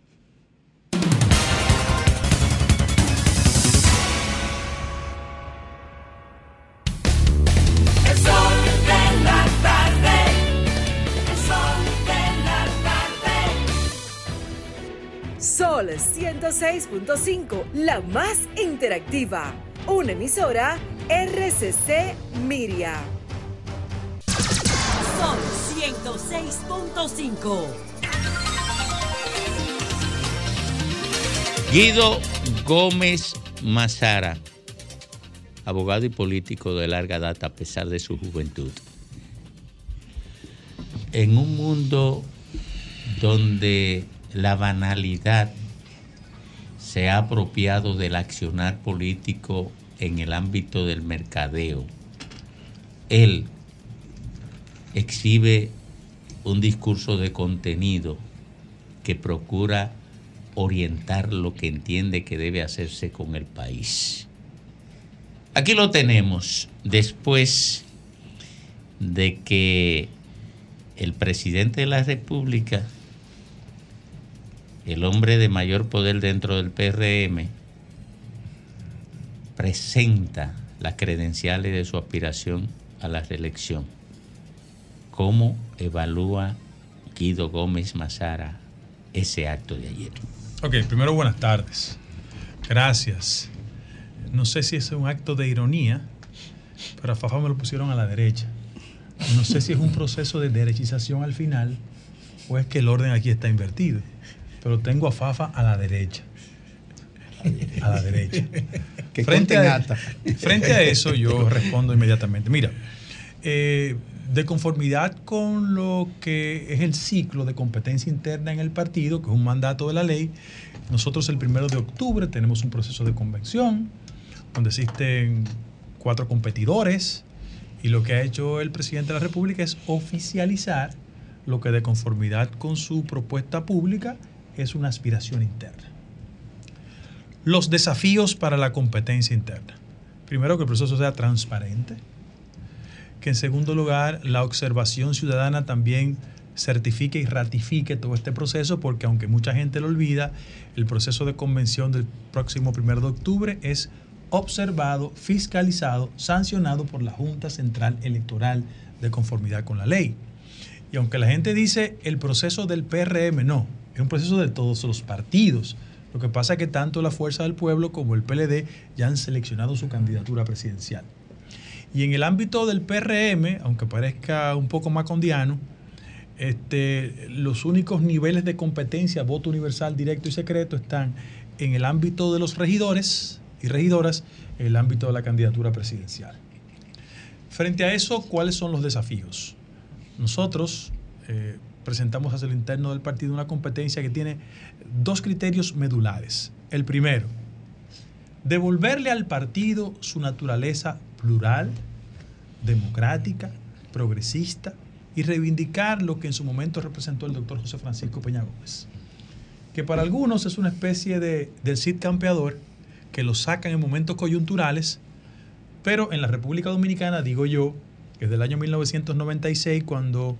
106.5, la más interactiva. Una emisora RCC Miria. Sol 106.5. Guido Gómez Mazara, abogado y político de larga data a pesar de su juventud. En un mundo donde la banalidad se ha apropiado del accionar político en el ámbito del mercadeo, él exhibe un discurso de contenido que procura orientar lo que entiende que debe hacerse con el país. Aquí lo tenemos después de que el presidente de la República, el hombre de mayor poder dentro del PRM, presenta las credenciales de su aspiración a la reelección. ¿Cómo evalúa Guido Gómez Mazara ese acto de ayer? Ok, primero buenas tardes. Gracias. No sé si es un acto de ironía, pero a Fafa me lo pusieron a la derecha. No sé si es un proceso de derechización al final o es que el orden aquí está invertido. Pero tengo a Fafa a la derecha. A la derecha. Que frente, conten a, acta. frente a eso yo respondo inmediatamente. Mira, eh, de conformidad con lo que es el ciclo de competencia interna en el partido, que es un mandato de la ley, nosotros el primero de octubre tenemos un proceso de convención donde existen cuatro competidores y lo que ha hecho el presidente de la República es oficializar lo que de conformidad con su propuesta pública es una aspiración interna. Los desafíos para la competencia interna. Primero, que el proceso sea transparente. Que en segundo lugar, la observación ciudadana también certifique y ratifique todo este proceso, porque aunque mucha gente lo olvida, el proceso de convención del próximo 1 de octubre es observado, fiscalizado, sancionado por la Junta Central Electoral de conformidad con la ley. Y aunque la gente dice el proceso del PRM, no, es un proceso de todos los partidos. Lo que pasa es que tanto la Fuerza del Pueblo como el PLD ya han seleccionado su candidatura presidencial. Y en el ámbito del PRM, aunque parezca un poco macondiano, este, los únicos niveles de competencia, voto universal, directo y secreto, están en el ámbito de los regidores y regidoras, en el ámbito de la candidatura presidencial. Frente a eso, ¿cuáles son los desafíos? Nosotros eh, presentamos hacia el interno del partido una competencia que tiene dos criterios medulares. El primero, devolverle al partido su naturaleza plural, democrática, progresista y reivindicar lo que en su momento representó el doctor José Francisco Peña Gómez, que para algunos es una especie de, del Cid campeador que lo sacan en momentos coyunturales, pero en la República Dominicana, digo yo, desde el año 1996, cuando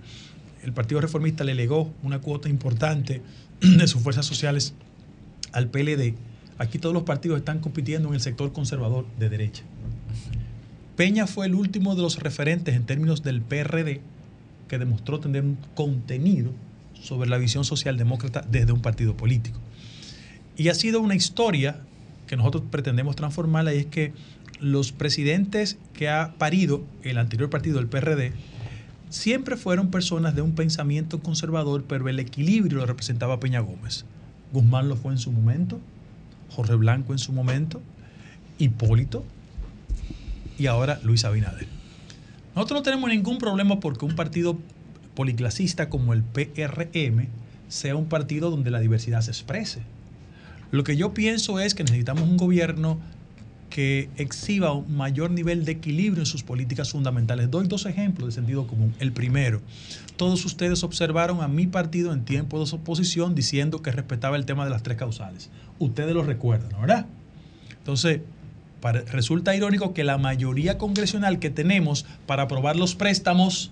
el Partido Reformista le legó una cuota importante de sus fuerzas sociales al PLD, aquí todos los partidos están compitiendo en el sector conservador de derecha. Peña fue el último de los referentes en términos del PRD que demostró tener un contenido sobre la visión socialdemócrata desde un partido político. Y ha sido una historia que nosotros pretendemos transformarla y es que los presidentes que ha parido el anterior partido, el PRD, siempre fueron personas de un pensamiento conservador, pero el equilibrio lo representaba Peña Gómez. Guzmán lo fue en su momento, Jorge Blanco en su momento, Hipólito y ahora Luis Abinader. Nosotros no tenemos ningún problema porque un partido policlasista como el PRM sea un partido donde la diversidad se exprese. Lo que yo pienso es que necesitamos un gobierno que exhiba un mayor nivel de equilibrio en sus políticas fundamentales. Doy dos ejemplos de sentido común. El primero, todos ustedes observaron a mi partido en tiempo de oposición diciendo que respetaba el tema de las tres causales. Ustedes lo recuerdan. ¿verdad? Entonces, resulta irónico que la mayoría congresional que tenemos para aprobar los préstamos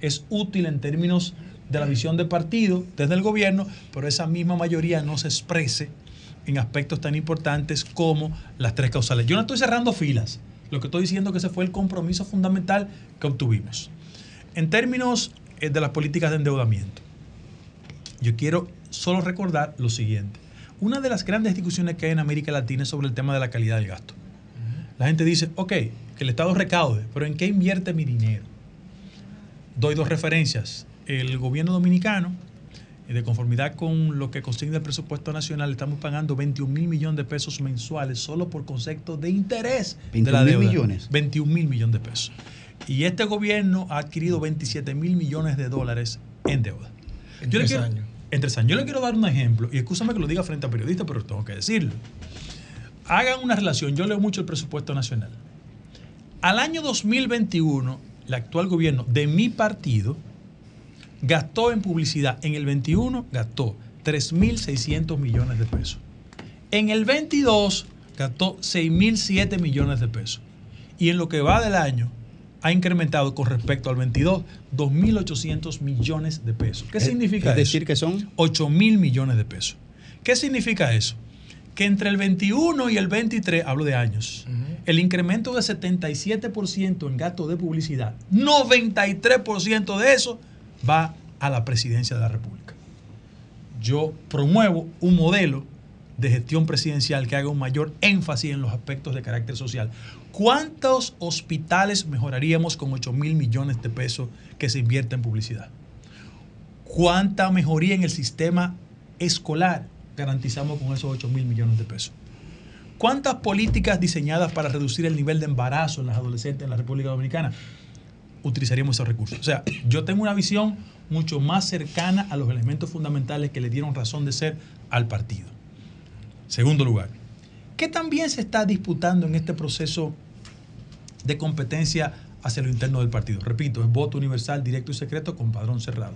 es útil en términos de la visión de partido desde el gobierno, pero esa misma mayoría no se exprese en aspectos tan importantes como las tres causales. Yo no estoy cerrando filas, lo que estoy diciendo es que ese fue el compromiso fundamental que obtuvimos. En términos eh, de las políticas de endeudamiento, yo quiero solo recordar lo siguiente. Una de las grandes discusiones que hay en América Latina es sobre el tema de la calidad del gasto. La gente dice, ok, que el Estado recaude, pero ¿en qué invierte mi dinero? Doy dos referencias. El gobierno dominicano, de conformidad con lo que consigna el presupuesto nacional, estamos pagando 21 mil millones de pesos mensuales solo por concepto de interés de 21.000 la deuda. millones. 21 mil millones de pesos. Y este gobierno ha adquirido 27 mil millones de dólares en deuda. En Yo tres quiero- años. En tres años. Yo le quiero dar un ejemplo, y escúchame que lo diga frente a periodistas, pero tengo que decirlo. Hagan una relación, yo leo mucho el presupuesto nacional. Al año 2021, el actual gobierno de mi partido gastó en publicidad, en el 21 gastó 3.600 millones de pesos. En el 22 gastó 6.007 millones de pesos. Y en lo que va del año ha incrementado con respecto al 22 2.800 millones de pesos. ¿Qué Es- significa es eso? decir, que son 8 mil millones de pesos. ¿Qué significa eso? Que entre el 21 y el 23, hablo de años, el incremento de 77% en gasto de publicidad, 93% de eso va a la presidencia de la República. Yo promuevo un modelo de gestión presidencial que haga un mayor énfasis en los aspectos de carácter social. ¿Cuántos hospitales mejoraríamos con 8 mil millones de pesos que se invierte en publicidad? ¿Cuánta mejoría en el sistema escolar garantizamos con esos 8 mil millones de pesos? ¿Cuántas políticas diseñadas para reducir el nivel de embarazo en las adolescentes en la República Dominicana utilizaríamos esos recursos? O sea, yo tengo una visión mucho más cercana a los elementos fundamentales que le dieron razón de ser al partido. Segundo lugar, ¿qué también se está disputando en este proceso de competencia hacia lo interno del partido? Repito, es voto universal, directo y secreto con padrón cerrado.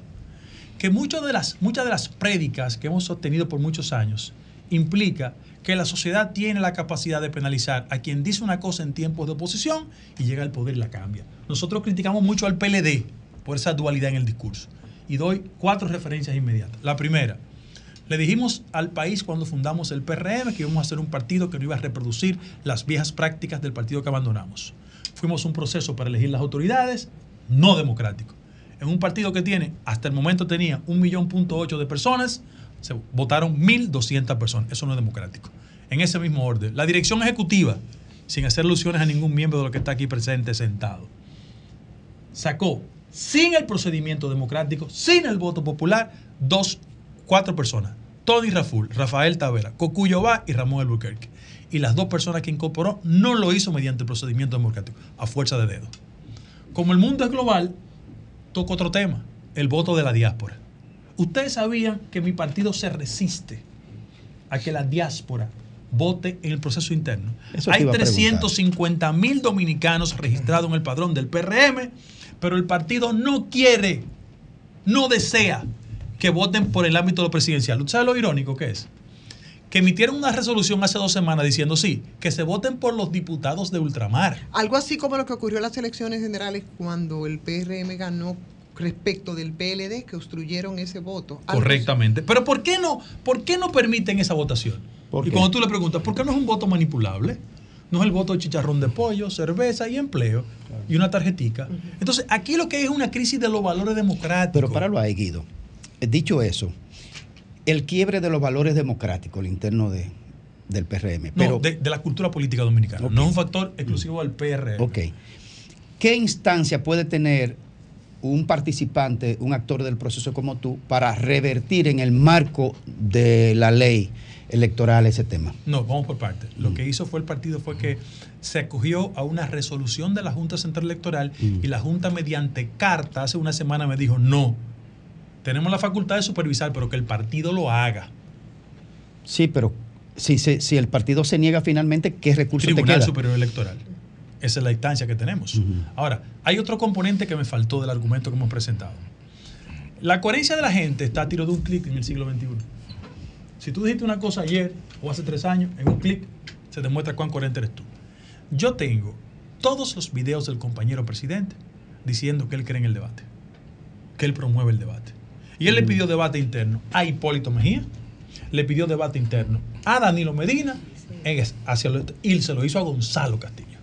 Que muchas de las, muchas de las prédicas que hemos sostenido por muchos años implica que la sociedad tiene la capacidad de penalizar a quien dice una cosa en tiempos de oposición y llega al poder y la cambia. Nosotros criticamos mucho al PLD por esa dualidad en el discurso. Y doy cuatro referencias inmediatas. La primera, le dijimos al país cuando fundamos el PRM que íbamos a hacer un partido que no iba a reproducir las viejas prácticas del partido que abandonamos. Fuimos un proceso para elegir las autoridades no democrático. En un partido que tiene, hasta el momento tenía un millón punto ocho de personas, se votaron 1.200 personas. Eso no es democrático. En ese mismo orden, la dirección ejecutiva, sin hacer alusiones a ningún miembro de lo que está aquí presente sentado, sacó sin el procedimiento democrático, sin el voto popular, dos, cuatro personas. Tony Raful, Rafael Tavera, Cocuyo Va y Ramón Albuquerque. Y las dos personas que incorporó no lo hizo mediante el procedimiento democrático, a fuerza de dedo. Como el mundo es global, toco otro tema, el voto de la diáspora. Ustedes sabían que mi partido se resiste a que la diáspora vote en el proceso interno. Eso Hay iba a preguntar. 350 mil dominicanos registrados en el padrón del PRM, pero el partido no quiere, no desea que voten por el ámbito de lo presidencial. ¿Usted sabe lo irónico que es? Que emitieron una resolución hace dos semanas diciendo sí, que se voten por los diputados de ultramar. Algo así como lo que ocurrió en las elecciones generales cuando el PRM ganó respecto del PLD que obstruyeron ese voto. Correctamente. Pero ¿por qué no, por qué no permiten esa votación? ¿Por y cuando tú le preguntas, ¿por qué no es un voto manipulable? No es el voto de chicharrón de pollo, cerveza y empleo y una tarjetica. Entonces, aquí lo que hay es una crisis de los valores democráticos. Pero páralo ahí, Guido. Eh, Dicho eso, el quiebre de los valores democráticos, el interno de, del PRM. No, Pero, de, de la cultura política dominicana. No es un factor exclusivo del PRM. ok. ¿Qué instancia puede tener un participante, un actor del proceso como tú, para revertir en el marco de la ley electoral ese tema? No, vamos por partes. Lo que hizo fue el partido fue que se acogió a una resolución de la Junta Central Electoral y la Junta mediante carta hace una semana me dijo, no, tenemos la facultad de supervisar, pero que el partido lo haga. Sí, pero si, se- si el partido se niega finalmente, ¿qué recurso te Tribunal queda? Superior Electoral. Esa es la instancia que tenemos. Ahora, hay otro componente que me faltó del argumento que hemos presentado. La coherencia de la gente está a tiro de un clic en el siglo XXI. Si tú dijiste una cosa ayer o hace tres años, en un clic se demuestra cuán coherente eres tú. Yo tengo todos los videos del compañero presidente diciendo que él cree en el debate, que él promueve el debate. Y él le pidió debate interno a Hipólito Mejía, le pidió debate interno a Danilo Medina hacia y se lo hizo a Gonzalo Castillo.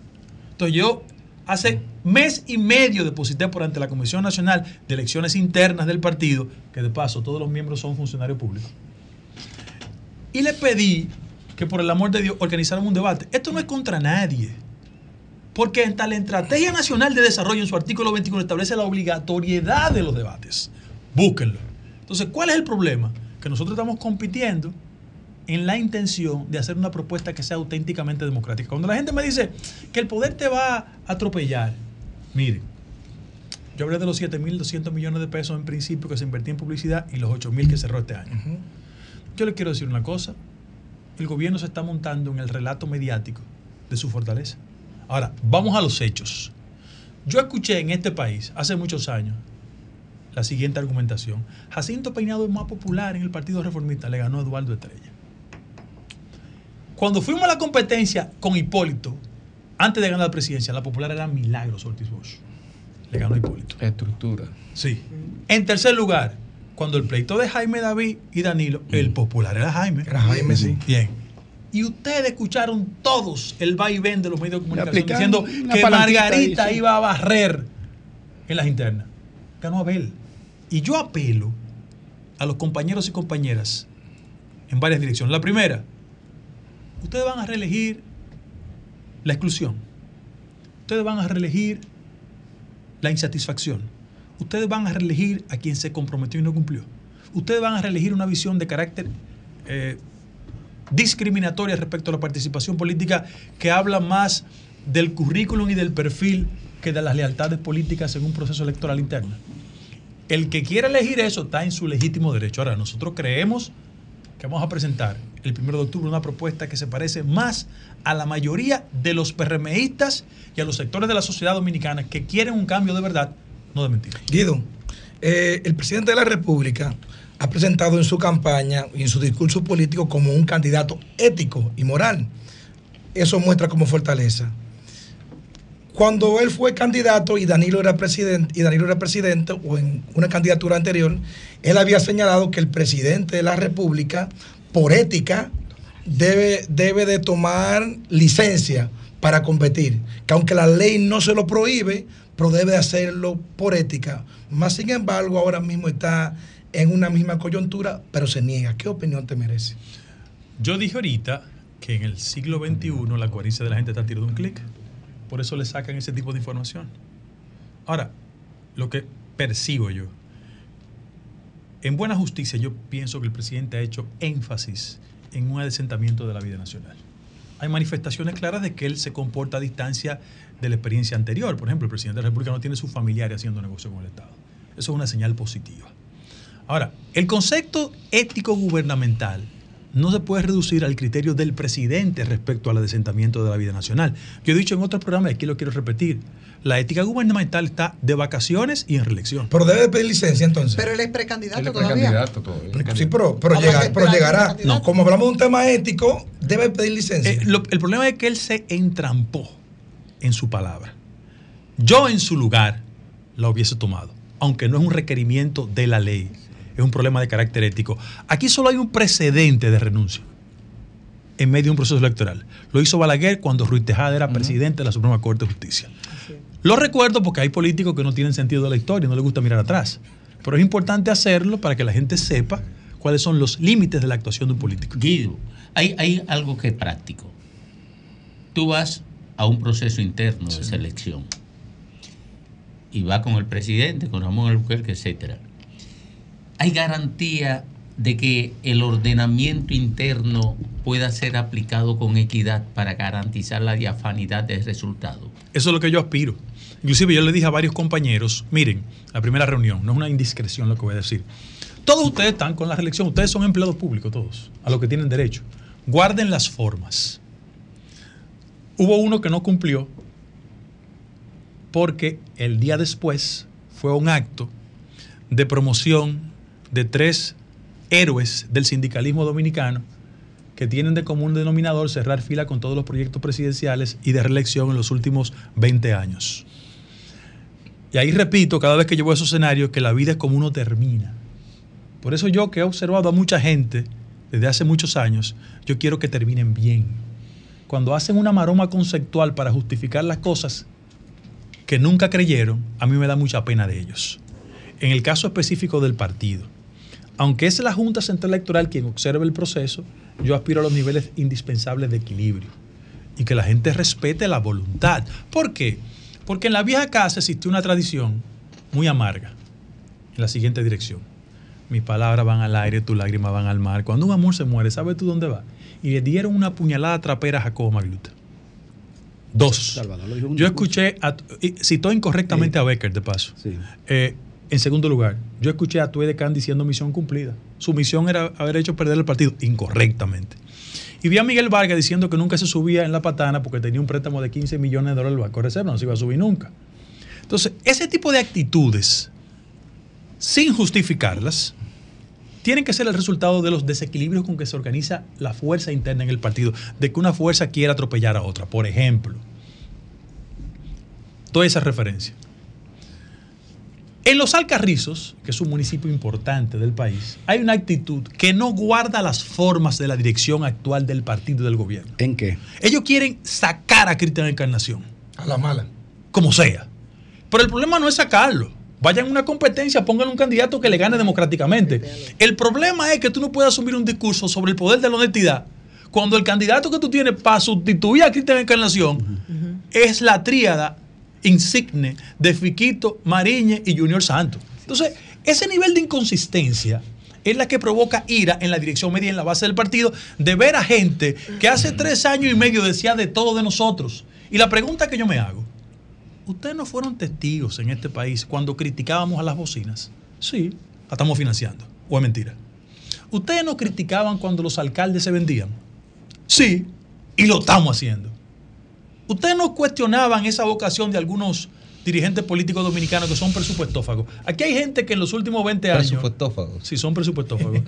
Entonces yo hace mes y medio deposité por ante la Comisión Nacional de Elecciones Internas del partido, que de paso todos los miembros son funcionarios públicos, y le pedí que por el amor de Dios organizaran un debate. Esto no es contra nadie. Porque hasta la Estrategia Nacional de Desarrollo en su artículo 21 establece la obligatoriedad de los debates. Búsquenlo. Entonces, ¿cuál es el problema? Que nosotros estamos compitiendo en la intención de hacer una propuesta que sea auténticamente democrática. Cuando la gente me dice que el poder te va a atropellar, mire, yo hablé de los 7.200 millones de pesos en principio que se invertía en publicidad y los 8.000 que cerró este año. Yo le quiero decir una cosa. El gobierno se está montando en el relato mediático de su fortaleza. Ahora, vamos a los hechos. Yo escuché en este país hace muchos años la siguiente argumentación. Jacinto Peinado es más popular en el Partido Reformista, le ganó a Eduardo Estrella. Cuando fuimos a la competencia con Hipólito, antes de ganar la presidencia, la popular era Milagros Ortiz Bosch. Le ganó Hipólito. Estructura. Sí. En tercer lugar, cuando el pleito de Jaime David y Danilo, el popular era Jaime. Era Jaime, sí. Bien. Y ustedes escucharon todos el vaivén de los medios de comunicación diciendo que Margarita ahí, sí. iba a barrer en las internas. Ganó Abel. Y yo apelo a los compañeros y compañeras en varias direcciones. La primera, ustedes van a reelegir la exclusión. Ustedes van a reelegir la insatisfacción. Ustedes van a reelegir a quien se comprometió y no cumplió. Ustedes van a reelegir una visión de carácter eh, discriminatoria respecto a la participación política que habla más del currículum y del perfil que de las lealtades políticas en un proceso electoral interno. El que quiera elegir eso está en su legítimo derecho. Ahora, nosotros creemos que vamos a presentar el 1 de octubre una propuesta que se parece más a la mayoría de los PRMistas y a los sectores de la sociedad dominicana que quieren un cambio de verdad, no de mentira. Guido, eh, el presidente de la República ha presentado en su campaña y en su discurso político como un candidato ético y moral. Eso muestra como fortaleza. Cuando él fue candidato y Danilo era presidente, y Danilo era presidente, o en una candidatura anterior, él había señalado que el presidente de la República, por ética, debe, debe de tomar licencia para competir. Que aunque la ley no se lo prohíbe, pero debe hacerlo por ética. Más sin embargo, ahora mismo está en una misma coyuntura, pero se niega. ¿Qué opinión te merece? Yo dije ahorita que en el siglo XXI la coherencia de la gente está de un clic. Por eso le sacan ese tipo de información. Ahora, lo que percibo yo, en buena justicia yo pienso que el presidente ha hecho énfasis en un adesentamiento de la vida nacional. Hay manifestaciones claras de que él se comporta a distancia de la experiencia anterior. Por ejemplo, el presidente de la República no tiene sus familiares haciendo negocio con el Estado. Eso es una señal positiva. Ahora, el concepto ético gubernamental no se puede reducir al criterio del presidente respecto al adesentamiento de la vida nacional. Yo he dicho en otros programas, y aquí lo quiero repetir, la ética gubernamental está de vacaciones y en reelección. Pero debe pedir licencia entonces. Pero él es precandidato todavía. Sí, pero, llegar- llegará. Como hablamos de un tema ético, debe pedir licencia. Eh, lo- el problema es que él se entrampó en su palabra. Yo en su lugar la hubiese tomado, aunque no es un requerimiento de la ley, es un problema de carácter ético. Aquí solo hay un precedente de renuncia en medio de un proceso electoral. Lo hizo Balaguer cuando Ruiz Tejada era presidente de la Suprema Corte de Justicia. Lo recuerdo porque hay políticos que no tienen sentido de la historia y no les gusta mirar atrás. Pero es importante hacerlo para que la gente sepa cuáles son los límites de la actuación de un político. Guido, hay, hay algo que es práctico. Tú vas a un proceso interno de selección y vas con el presidente, con Ramón Albuquerque, etcétera. ¿Hay garantía de que el ordenamiento interno pueda ser aplicado con equidad para garantizar la diafanidad del resultado? Eso es lo que yo aspiro. Inclusive yo le dije a varios compañeros, miren, la primera reunión, no es una indiscreción lo que voy a decir. Todos ustedes están con la reelección, ustedes son empleados públicos, todos, a lo que tienen derecho. Guarden las formas. Hubo uno que no cumplió porque el día después fue un acto de promoción de tres héroes del sindicalismo dominicano que tienen de común denominador cerrar fila con todos los proyectos presidenciales y de reelección en los últimos 20 años. Y ahí repito, cada vez que yo voy a esos escenarios, que la vida es como uno termina. Por eso yo que he observado a mucha gente desde hace muchos años, yo quiero que terminen bien. Cuando hacen una maroma conceptual para justificar las cosas que nunca creyeron, a mí me da mucha pena de ellos. En el caso específico del partido, aunque es la Junta Central Electoral quien observe el proceso, yo aspiro a los niveles indispensables de equilibrio y que la gente respete la voluntad. ¿Por qué? Porque en la vieja casa existió una tradición muy amarga, en la siguiente dirección. Mis palabras van al aire, tus lágrimas van al mar. Cuando un amor se muere, ¿sabes tú dónde va? Y le dieron una puñalada trapera a Jacobo Magluta. Dos. Yo escuché, a, citó incorrectamente a Becker, de paso. Eh, en segundo lugar, yo escuché a Tue de Can diciendo misión cumplida. Su misión era haber hecho perder el partido incorrectamente. Y vi a Miguel Vargas diciendo que nunca se subía en la patana porque tenía un préstamo de 15 millones de dólares del Banco de Reserva, no se iba a subir nunca. Entonces, ese tipo de actitudes sin justificarlas, tienen que ser el resultado de los desequilibrios con que se organiza la fuerza interna en el partido, de que una fuerza quiera atropellar a otra. Por ejemplo, toda esa referencia. En los Alcarrizos, que es un municipio importante del país, hay una actitud que no guarda las formas de la dirección actual del partido y del gobierno. ¿En qué? Ellos quieren sacar a Cristian Encarnación. A la mala. Como sea. Pero el problema no es sacarlo. Vayan a una competencia, pongan un candidato que le gane democráticamente. El problema es que tú no puedes asumir un discurso sobre el poder de la honestidad cuando el candidato que tú tienes para sustituir a Cristian Encarnación es la tríada insigne de Fiquito, Mariñe y Junior Santos. Entonces, ese nivel de inconsistencia es la que provoca ira en la dirección media y en la base del partido de ver a gente que hace tres años y medio decía de todo de nosotros. Y la pregunta que yo me hago, ¿ustedes no fueron testigos en este país cuando criticábamos a las bocinas? Sí, la estamos financiando. ¿O es mentira? ¿Ustedes no criticaban cuando los alcaldes se vendían? Sí, y lo estamos haciendo. Ustedes no cuestionaban esa vocación de algunos dirigentes políticos dominicanos que son presupuestófagos. Aquí hay gente que en los últimos 20 años. Presupuestófagos. Sí, son presupuestófagos.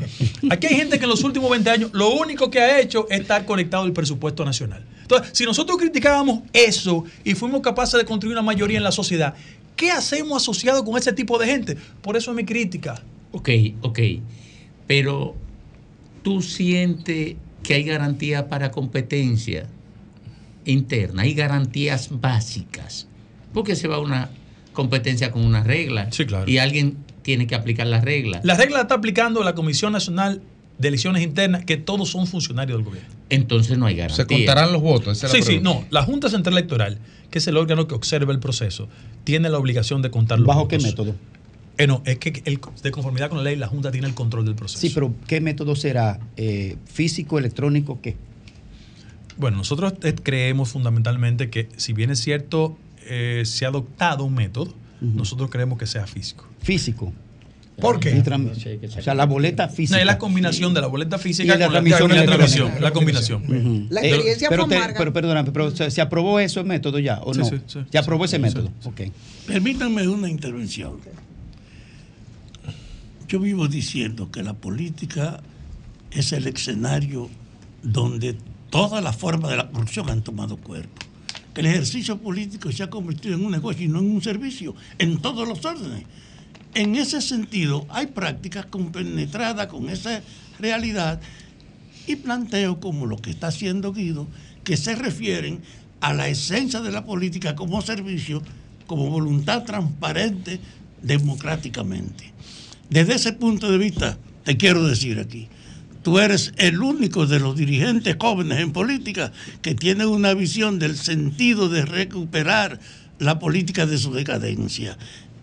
Aquí hay gente que en los últimos 20 años lo único que ha hecho es estar conectado al presupuesto nacional. Entonces, si nosotros criticábamos eso y fuimos capaces de construir una mayoría en la sociedad, ¿qué hacemos asociado con ese tipo de gente? Por eso es mi crítica. Ok, ok. Pero tú sientes que hay garantía para competencia interna, hay garantías básicas. Porque se va a una competencia con una regla. Y alguien tiene que aplicar las reglas. La regla la está aplicando la Comisión Nacional de Elecciones Internas, que todos son funcionarios del gobierno. Entonces no hay garantía. Se contarán los votos. esa Sí, sí, no. La Junta Central Electoral, que es el órgano que observa el proceso, tiene la obligación de contar los ¿Bajo votos. qué método? Eh, no, es que el- de conformidad con la ley, la Junta tiene el control del proceso. Sí, pero ¿qué método será? Eh, ¿Físico, electrónico, qué? Bueno, nosotros eh, creemos fundamentalmente que, si bien es cierto, eh, se ha adoptado un método, nosotros creemos que sea físico. Físico. ¿Por qué? O sea, la boleta física. No, es la combinación de la boleta Y física la con la, transmisión la transmisión. La combinación. La Eh, experiencia pero, fue te- amarga. pero perdóname, pero ¿se, se aprobó ese método ya o Sí, no? sí, sí, ¿Se aprobó ese método? Ok. Permítanme una intervención. Yo vivo diciendo que la política es el escenario donde todas las formas de la corrupción han tomado cuerpo. Que el ejercicio político se ha convertido en un negocio y no en un servicio, en todos los órdenes. En ese sentido, hay prácticas compenetradas con esa realidad y planteo como lo que está haciendo Guido, que se refieren a la esencia de la política como servicio, como voluntad transparente democráticamente. Desde ese punto de vista, te quiero decir aquí, tú eres el único de los dirigentes jóvenes en política que tiene una visión del sentido de recuperar la política de su decadencia.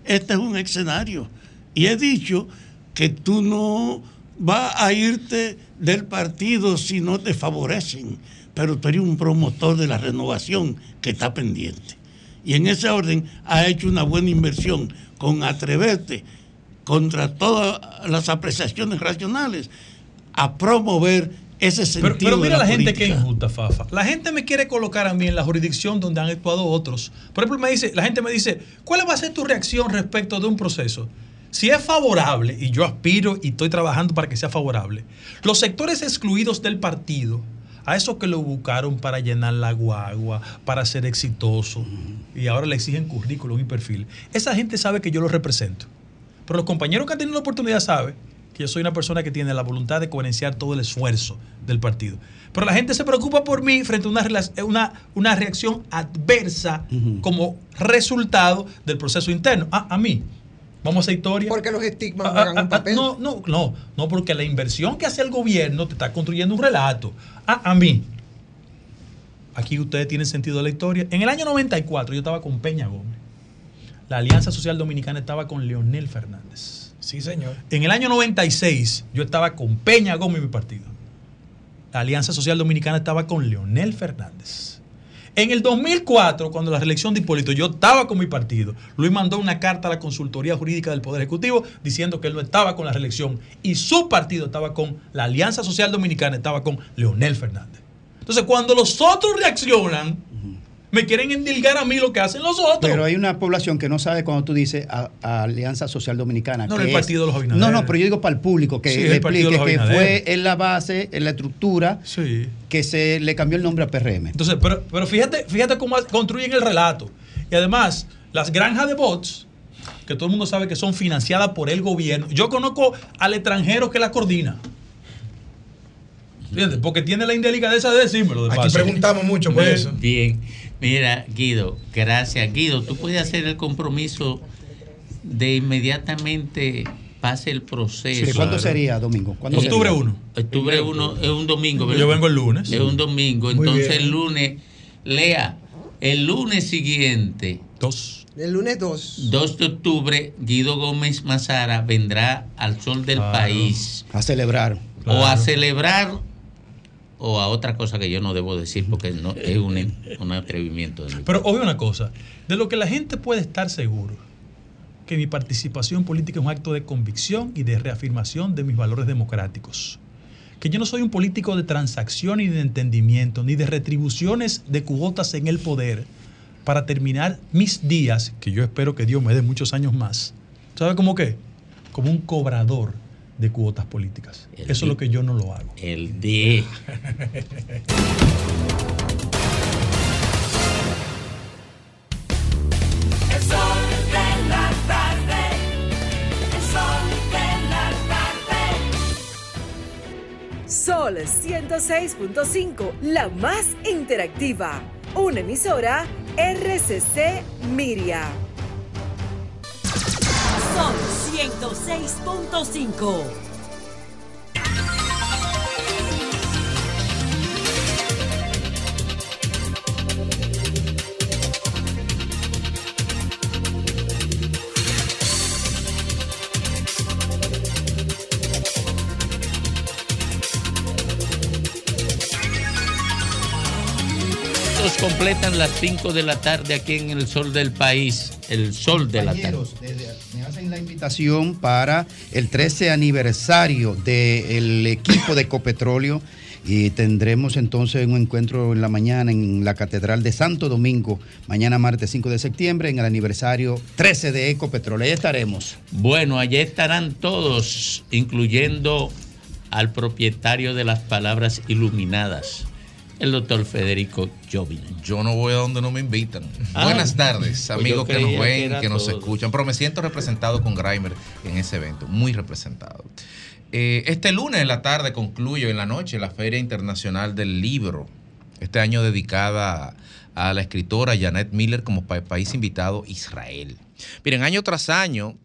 Este es un escenario. Y he dicho que tú no vas a irte del partido si no te favorecen, pero tú eres un promotor de la renovación que está pendiente. Y en ese orden ha hecho una buena inversión con atreverte contra todas las apreciaciones racionales a promover ese sentido. Pero, pero de mira la, gente que injusta, Fafa. La gente me quiere colocar a mí en la jurisdicción donde han actuado otros. Por ejemplo, me dice, la gente me dice, ¿cuál va a ser tu reacción respecto de un proceso? Si es favorable, y yo aspiro y estoy trabajando para que sea favorable, los sectores excluidos del partido, a esos que lo buscaron para llenar la guagua, para ser exitoso, y ahora le exigen currículum y perfil, esa gente sabe que yo los represento. Pero los compañeros que han tenido la oportunidad saben que yo soy una persona que tiene la voluntad de coherenciar todo el esfuerzo del partido. Pero la gente se preocupa por mí frente a una, rela- una, una reacción adversa como resultado del proceso interno. Ah, a mí. Vamos a hacer historia. Porque los estigmas Ah, juegan ah, un ah, papel. No, no, no, no, porque la inversión que hace el gobierno te está construyendo un relato. Ah, a mí. Aquí ustedes tienen sentido de la historia. En el año 94 yo estaba con Peña Gómez. La Alianza Social Dominicana estaba con Leonel Fernández. Sí, señor. En el año 96 yo estaba con Peña Gómez y mi partido. La Alianza Social Dominicana estaba con Leonel Fernández. En el 2004, cuando la reelección de Hipólito, yo estaba con mi partido. Luis mandó una carta a la Consultoría Jurídica del Poder Ejecutivo diciendo que él no estaba con la reelección y su partido estaba con la Alianza Social Dominicana, estaba con Leonel Fernández. Entonces, cuando los otros reaccionan, Me quieren endilgar a mí lo que hacen los otros. Pero hay una población que no sabe cuando tú dices a, a Alianza Social Dominicana. No, que el es- Partido de los Abinader. No, no, pero yo digo para el público, que Sí, le explique que fue en la base, en la estructura, que se le cambió el nombre a PRM. Entonces, pero, pero fíjate, fíjate cómo construyen el relato. Y además, las granjas de bots, que todo el mundo sabe que son financiadas por el gobierno. Yo conozco al extranjero que la coordina. ¿Entiendes? Porque tiene la indelicadeza de decírmelo. De Aquí paso. preguntamos mucho por Eh, eso. Bien, mira, Guido, gracias. Guido, tú puedes hacer el compromiso de inmediatamente pase el proceso. Sí, ¿Cuándo sería, Domingo? ¿Cuándo Octubre sería? 1. Octubre 1 es un domingo, ¿verdad? Yo vengo el lunes. Es un domingo. Muy Entonces bien. el lunes, lea, el lunes siguiente. Dos. El lunes 2. 2 de octubre, Guido Gómez Mazara vendrá al sol del Claro. país. A celebrar. O a celebrar o a otra cosa que yo no debo decir porque no, es un, un atrevimiento. de Pero obvio una cosa, de lo que la gente puede estar seguro, que mi participación política es un acto de convicción y de reafirmación de mis valores democráticos. Que yo no soy un político de transacción ni de entendimiento, ni de retribuciones de cuotas en el poder para terminar mis días, que yo espero que Dios me dé muchos años más. ¿Sabe cómo qué? Como un cobrador de cuotas políticas. Eso es lo que yo no lo hago. El D. El sol de la tarde. El sol de la tarde. Sol 106.5, la más interactiva. Una emisora RCC Miria. Sol 106.5. completan las 5 de la tarde aquí en el sol del país. El sol de la tarde. Me hacen la invitación para el 13 aniversario del equipo de Ecopetróleo y tendremos entonces un encuentro en la mañana en la Catedral de Santo Domingo, mañana martes 5 de septiembre, en el aniversario 13 de Ecopetróleo. Ahí estaremos. Bueno, allá estarán todos, incluyendo al propietario de las palabras iluminadas, el doctor Federico Jovina. Yo no voy a donde no me invitan. Ah, Buenas tardes, pues amigos que nos que ven, era que, nos escuchan. Pero me siento representado con Grimer en ese evento, muy representado. Eh, este lunes en la tarde concluyo en la noche la Feria Internacional del Libro, este año dedicada a la escritora Janet Miller como pa- país invitado Israel. Miren, año tras año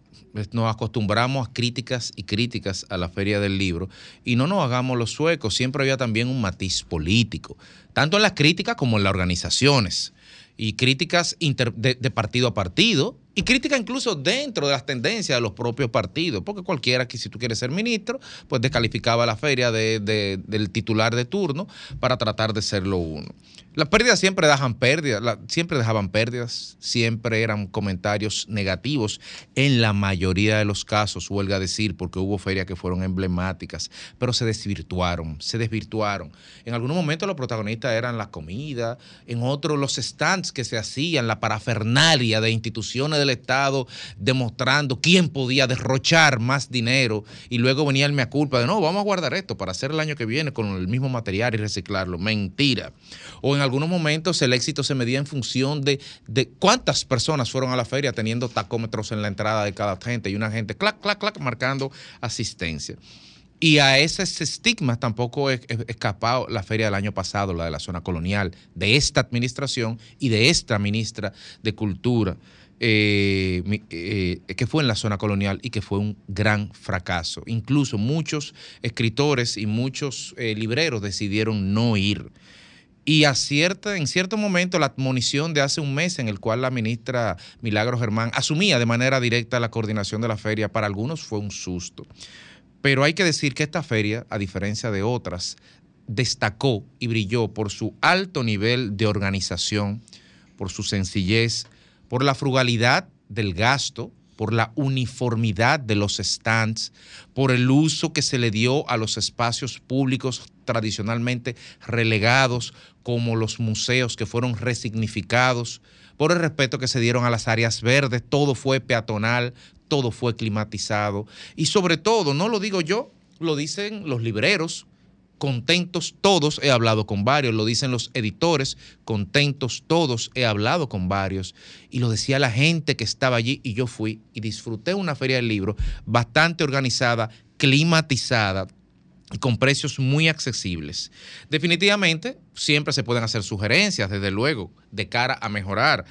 nos acostumbramos a críticas y críticas a la Feria del Libro y no nos hagamos los suecos, siempre había también un matiz político, tanto en las críticas como en las organizaciones y críticas de partido a partido y críticas incluso dentro de las tendencias de los propios partidos, porque cualquiera que si tú quieres ser ministro, pues descalificaba la feria de- de- del titular de turno para tratar de serlo uno. Las pérdidas siempre dejan pérdidas, siempre dejaban pérdidas, siempre eran comentarios negativos en la mayoría de los casos, huelga decir, porque hubo ferias que fueron emblemáticas, pero se desvirtuaron, se desvirtuaron. En algunos momentos los protagonistas eran la comida, en otros los stands que se hacían, la parafernalia de instituciones Estado demostrando quién podía derrochar más dinero y luego venía el mea culpa de no, vamos a guardar esto para hacer el año que viene con el mismo material y reciclarlo. Mentira. O en algunos momentos el éxito se medía en función de, de cuántas personas fueron a la feria teniendo tacómetros en la entrada de cada gente y una gente clac, clac, clac, marcando asistencia. Y a ese estigma tampoco es- escapado la feria del año pasado, la de la zona colonial, de esta administración y de esta ministra de Cultura, eh, eh, que fue en la zona colonial y que fue un gran fracaso. Incluso muchos escritores y muchos eh, libreros decidieron no ir. Y a cierta, en cierto momento la admonición de hace un mes en el cual la ministra Milagro Germán asumía de manera directa la coordinación de la feria, para algunos fue un susto. Pero hay que decir que esta feria, a diferencia de otras, destacó y brilló por su alto nivel de organización, por su sencillez, por la frugalidad del gasto, por la uniformidad de los stands, por el uso que se le dio a los espacios públicos tradicionalmente relegados, como los museos que fueron resignificados, por el respeto que se dieron a las áreas verdes, todo fue peatonal, todo fue climatizado. Y sobre todo, no lo digo yo, lo dicen los libreros, contentos todos, he hablado con varios, lo dicen los editores, contentos todos, he hablado con varios, y lo decía la gente que estaba allí, y yo fui y disfruté una feria del libro bastante organizada, climatizada, y con precios muy accesibles. Definitivamente, siempre se pueden hacer sugerencias, desde luego, de cara a mejorar.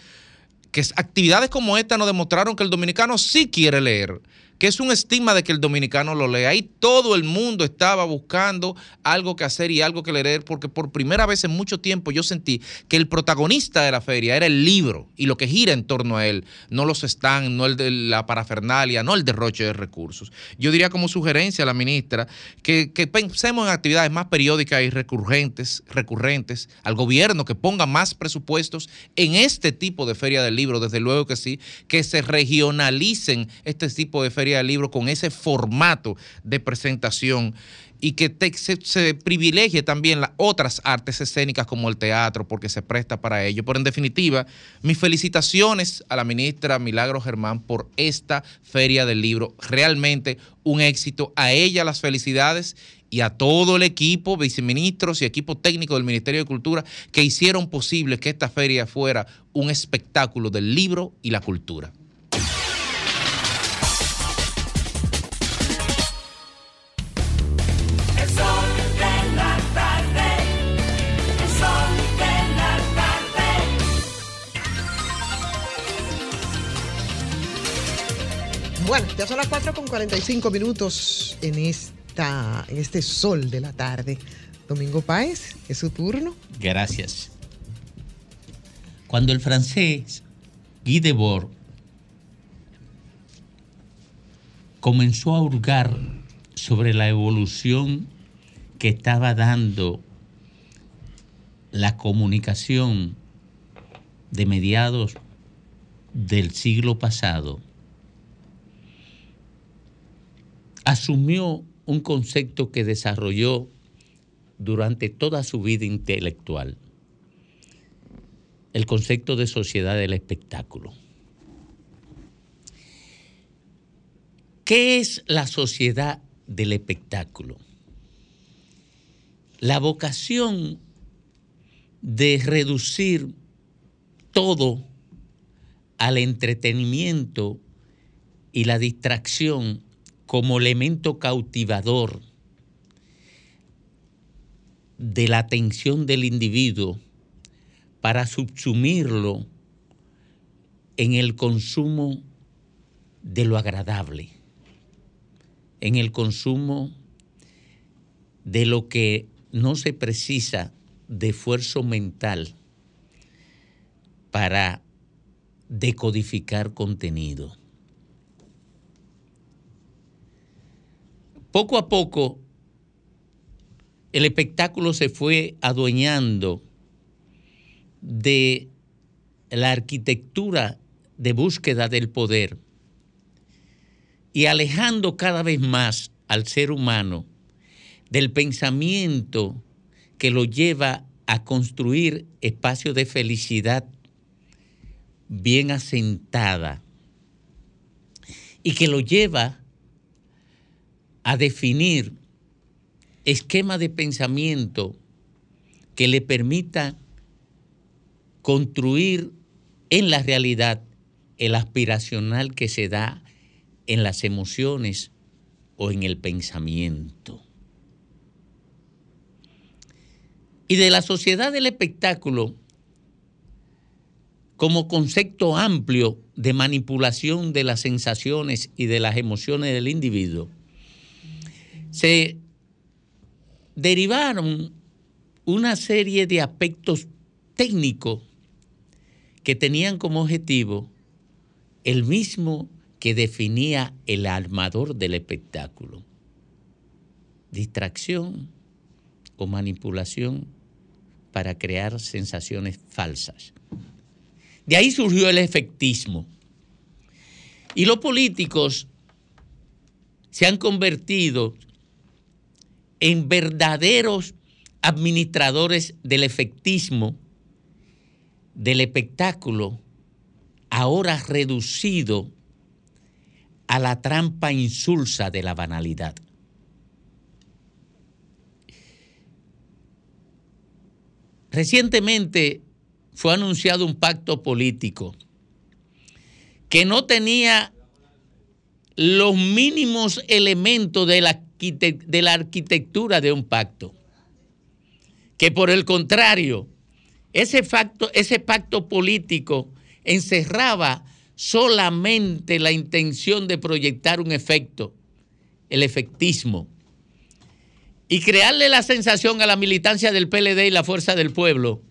Que actividades como esta nos demostraron que el dominicano sí quiere leer que es un estigma de que el dominicano lo lea. Ahí todo el mundo estaba buscando algo que hacer y algo que leer, porque por primera vez en mucho tiempo yo sentí que el protagonista de la feria era el libro y lo que gira en torno a él, no los stands, no el de la parafernalia, no el derroche de recursos. Yo diría como sugerencia a la ministra que, que pensemos en actividades más periódicas y recurrentes, recurrentes, al gobierno que ponga más presupuestos en este tipo de feria del libro, desde luego que sí, que se regionalicen este tipo de ferias del libro con ese formato de presentación y que te- se, se privilegie también las otras artes escénicas como el teatro, porque se presta para ello. Pero en definitiva, mis felicitaciones a la ministra Milagro Germán por esta feria del libro. Realmente un éxito. A ella las felicidades y a todo el equipo, viceministros y equipo técnico del Ministerio de Cultura, que hicieron posible que esta feria fuera un espectáculo del libro y la cultura. Bueno, ya son las 4 con 45 minutos en, esta, en este sol de la tarde. Domingo Páez, es su turno. Gracias. Cuando el francés Guy Debord comenzó a hurgar sobre la evolución que estaba dando la comunicación de mediados del siglo pasado, asumió un concepto que desarrolló durante toda su vida intelectual, el concepto de sociedad del espectáculo. ¿Qué es la sociedad del espectáculo? La vocación de reducir todo al entretenimiento y la distracción como elemento cautivador de la atención del individuo para subsumirlo en el consumo de lo agradable, en el consumo de lo que no se precisa de esfuerzo mental para decodificar contenido. Poco a poco, el espectáculo se fue adueñando de la arquitectura de búsqueda del poder y alejando cada vez más al ser humano del pensamiento que lo lleva a construir espacios de felicidad bien asentada y que lo lleva a definir esquema de pensamiento que le permita construir en la realidad el aspiracional que se da en las emociones o en el pensamiento. Y de la sociedad del espectáculo, como concepto amplio de manipulación de las sensaciones y de las emociones del individuo, se derivaron una serie de aspectos técnicos que tenían como objetivo el mismo que definía el armador del espectáculo. Distracción o manipulación para crear sensaciones falsas. De ahí surgió el efectismo. Y los políticos se han convertido en verdaderos administradores del efectismo, del espectáculo, ahora reducido a la trampa insulsa de la banalidad. Recientemente fue anunciado un pacto político que no tenía los mínimos elementos de la, de la arquitectura de un pacto. Que por el contrario, ese pacto, político encerraba solamente la intención de proyectar un efecto, el efectismo, y crearle la sensación a la militancia del PLD y la Fuerza del Pueblo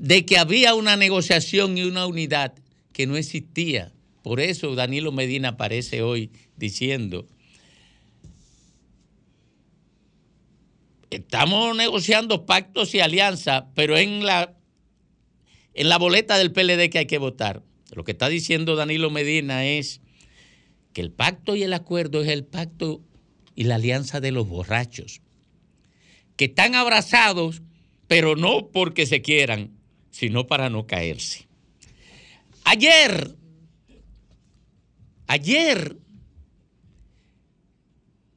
de que había una negociación y una unidad que no existía. Por eso Danilo Medina aparece hoy diciendo, estamos negociando pactos y alianzas, pero en la, en la boleta del PLD que hay que votar. Lo que está diciendo Danilo Medina es que el pacto y el acuerdo es el pacto y la alianza de los borrachos, que están abrazados, pero no porque se quieran, sino para no caerse. Ayer, ayer,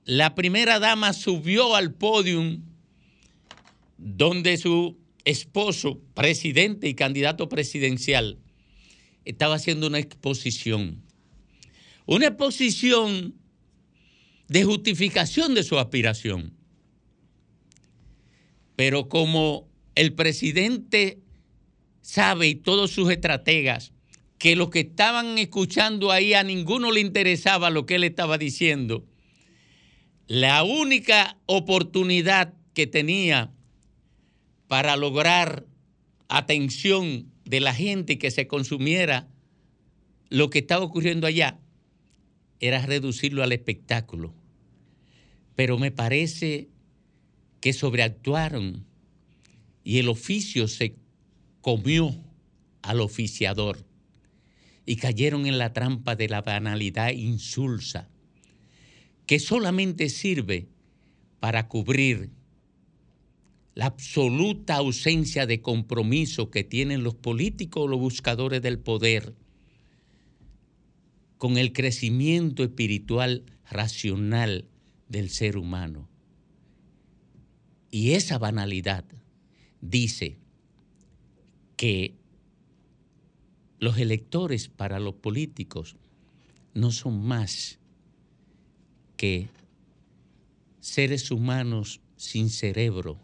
la primera dama subió al podium donde su esposo, presidente y candidato presidencial, estaba haciendo una exposición. Una exposición de justificación de su aspiración. Pero como el presidente sabe y todos sus estrategas que los que estaban escuchando ahí a ninguno le interesaba lo que él estaba diciendo, la única oportunidad que tenía para lograr atención de la gente que se consumiera lo que estaba ocurriendo allá era reducirlo al espectáculo. Pero me parece que sobreactuaron y el oficio se comió al oficiador y cayeron en la trampa de la banalidad insulsa, que solamente sirve para cubrir la absoluta ausencia de compromiso que tienen los políticos o los buscadores del poder con el crecimiento espiritual racional del ser humano. Y esa banalidad dice que los electores para los políticos no son más que seres humanos sin cerebro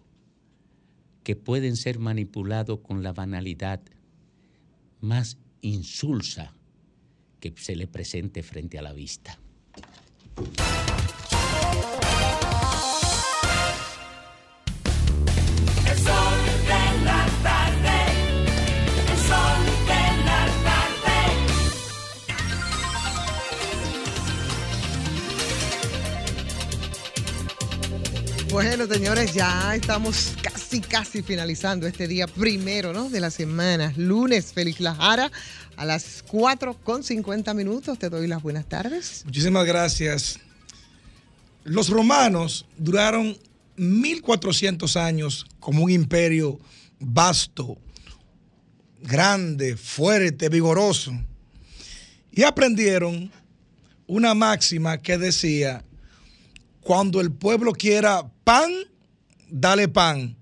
que pueden ser manipulados con la banalidad más insulsa que se le presente frente a la vista. Bueno, señores, ya estamos casi, casi finalizando este día primero, ¿no? De la semana. Lunes, Félix Lajara, a las 4 con 50 minutos. Te doy las buenas tardes. Muchísimas gracias. Los romanos duraron 1400 años como un imperio vasto, grande, fuerte, vigoroso. Y aprendieron una máxima que decía, cuando el pueblo quiera pan, dale pan.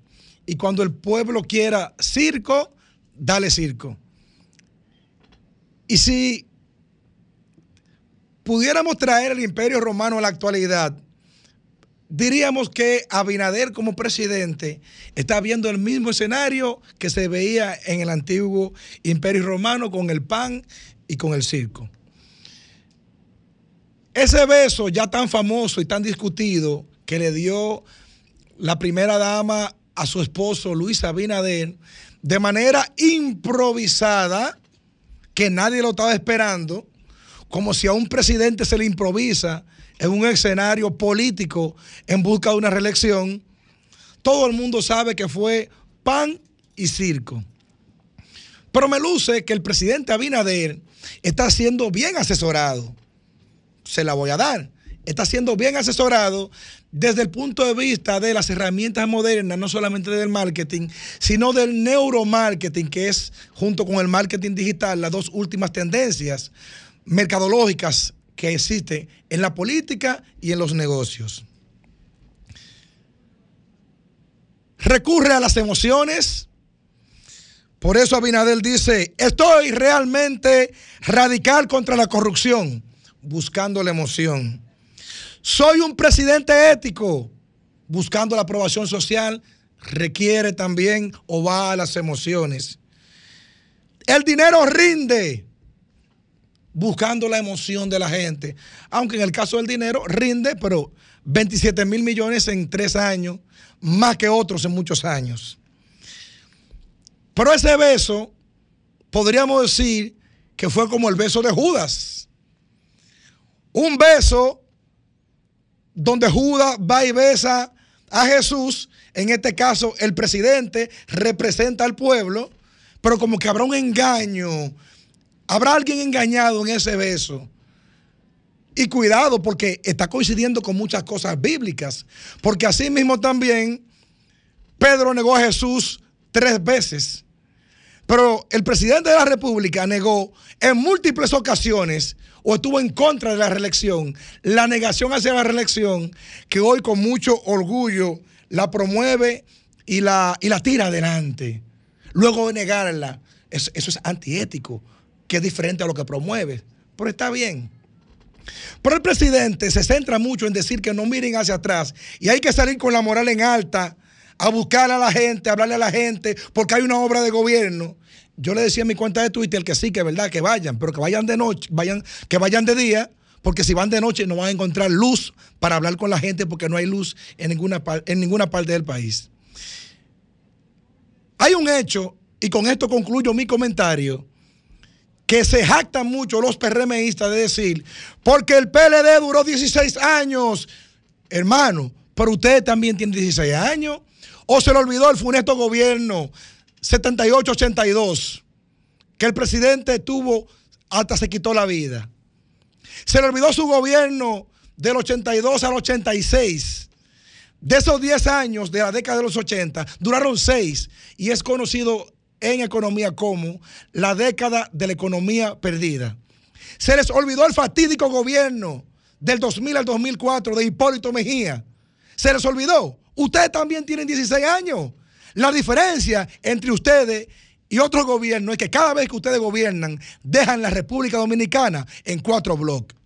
Y cuando el pueblo quiera circo, dale circo. Y si pudiéramos traer el imperio romano a la actualidad, diríamos que Abinader como presidente está viendo el mismo escenario que se veía en el antiguo imperio romano con el pan y con el circo. Ese beso ya tan famoso y tan discutido que le dio la primera dama a su esposo Luis Abinader de manera improvisada, que nadie lo estaba esperando, como si a un presidente se le improvisa en un escenario político en busca de una reelección, todo el mundo sabe que fue pan y circo. Pero me luce que el presidente Abinader está siendo bien asesorado. Se la voy a dar. Está siendo bien asesorado desde el punto de vista de las herramientas modernas, no solamente del marketing, sino del neuromarketing, que es junto con el marketing digital las dos últimas tendencias mercadológicas que existen en la política y en los negocios. Recurre a las emociones. Por eso Abinader dice, estoy realmente radical contra la corrupción, buscando la emoción. Soy un presidente ético, buscando la aprobación social, requiere también o va a las emociones. El dinero rinde, buscando la emoción de la gente. Aunque en el caso del dinero rinde, pero 27 mil millones en tres años, más que otros en muchos años. Pero ese beso, podríamos decir que fue como el beso de Judas. Un beso donde Judas va y besa a Jesús, en este caso el presidente representa al pueblo, pero como que habrá un engaño, habrá alguien engañado en ese beso. Y cuidado porque está coincidiendo con muchas cosas bíblicas, porque así mismo también Pedro negó a Jesús tres veces. Pero el presidente de la República negó en múltiples ocasiones o estuvo en contra de la reelección, la negación hacia la reelección, que hoy con mucho orgullo la promueve y la, y la tira adelante. Luego de negarla, eso, eso es antiético, que es diferente a lo que promueve. Pero está bien. Pero el presidente se centra mucho en decir que no miren hacia atrás y hay que salir con la moral en alta a buscar a la gente, a hablarle a la gente, porque hay una obra de gobierno. Yo le decía en mi cuenta de Twitter que sí, que es verdad, que vayan, pero que vayan de noche, vayan, que vayan de día, porque si van de noche no van a encontrar luz para hablar con la gente, porque no hay luz en ninguna, en ninguna parte del país. Hay un hecho, y con esto concluyo mi comentario, que se jactan mucho los PRMistas de decir, porque el PLD duró 16 años, hermano, pero usted también tiene 16 años, o se le olvidó el funesto gobierno 78-82, que el presidente tuvo hasta se quitó la vida. Se le olvidó su gobierno del 82 al 86. De esos 10 años de la década de los 80, duraron 6 y es conocido en economía como la década de la economía perdida. Se les olvidó el fatídico gobierno del 2000 al 2004 de Hipólito Mejía. Se les olvidó. Ustedes también tienen 16 años. La diferencia entre ustedes y otros gobiernos es que cada vez que ustedes gobiernan, dejan la República Dominicana en cuatro bloques.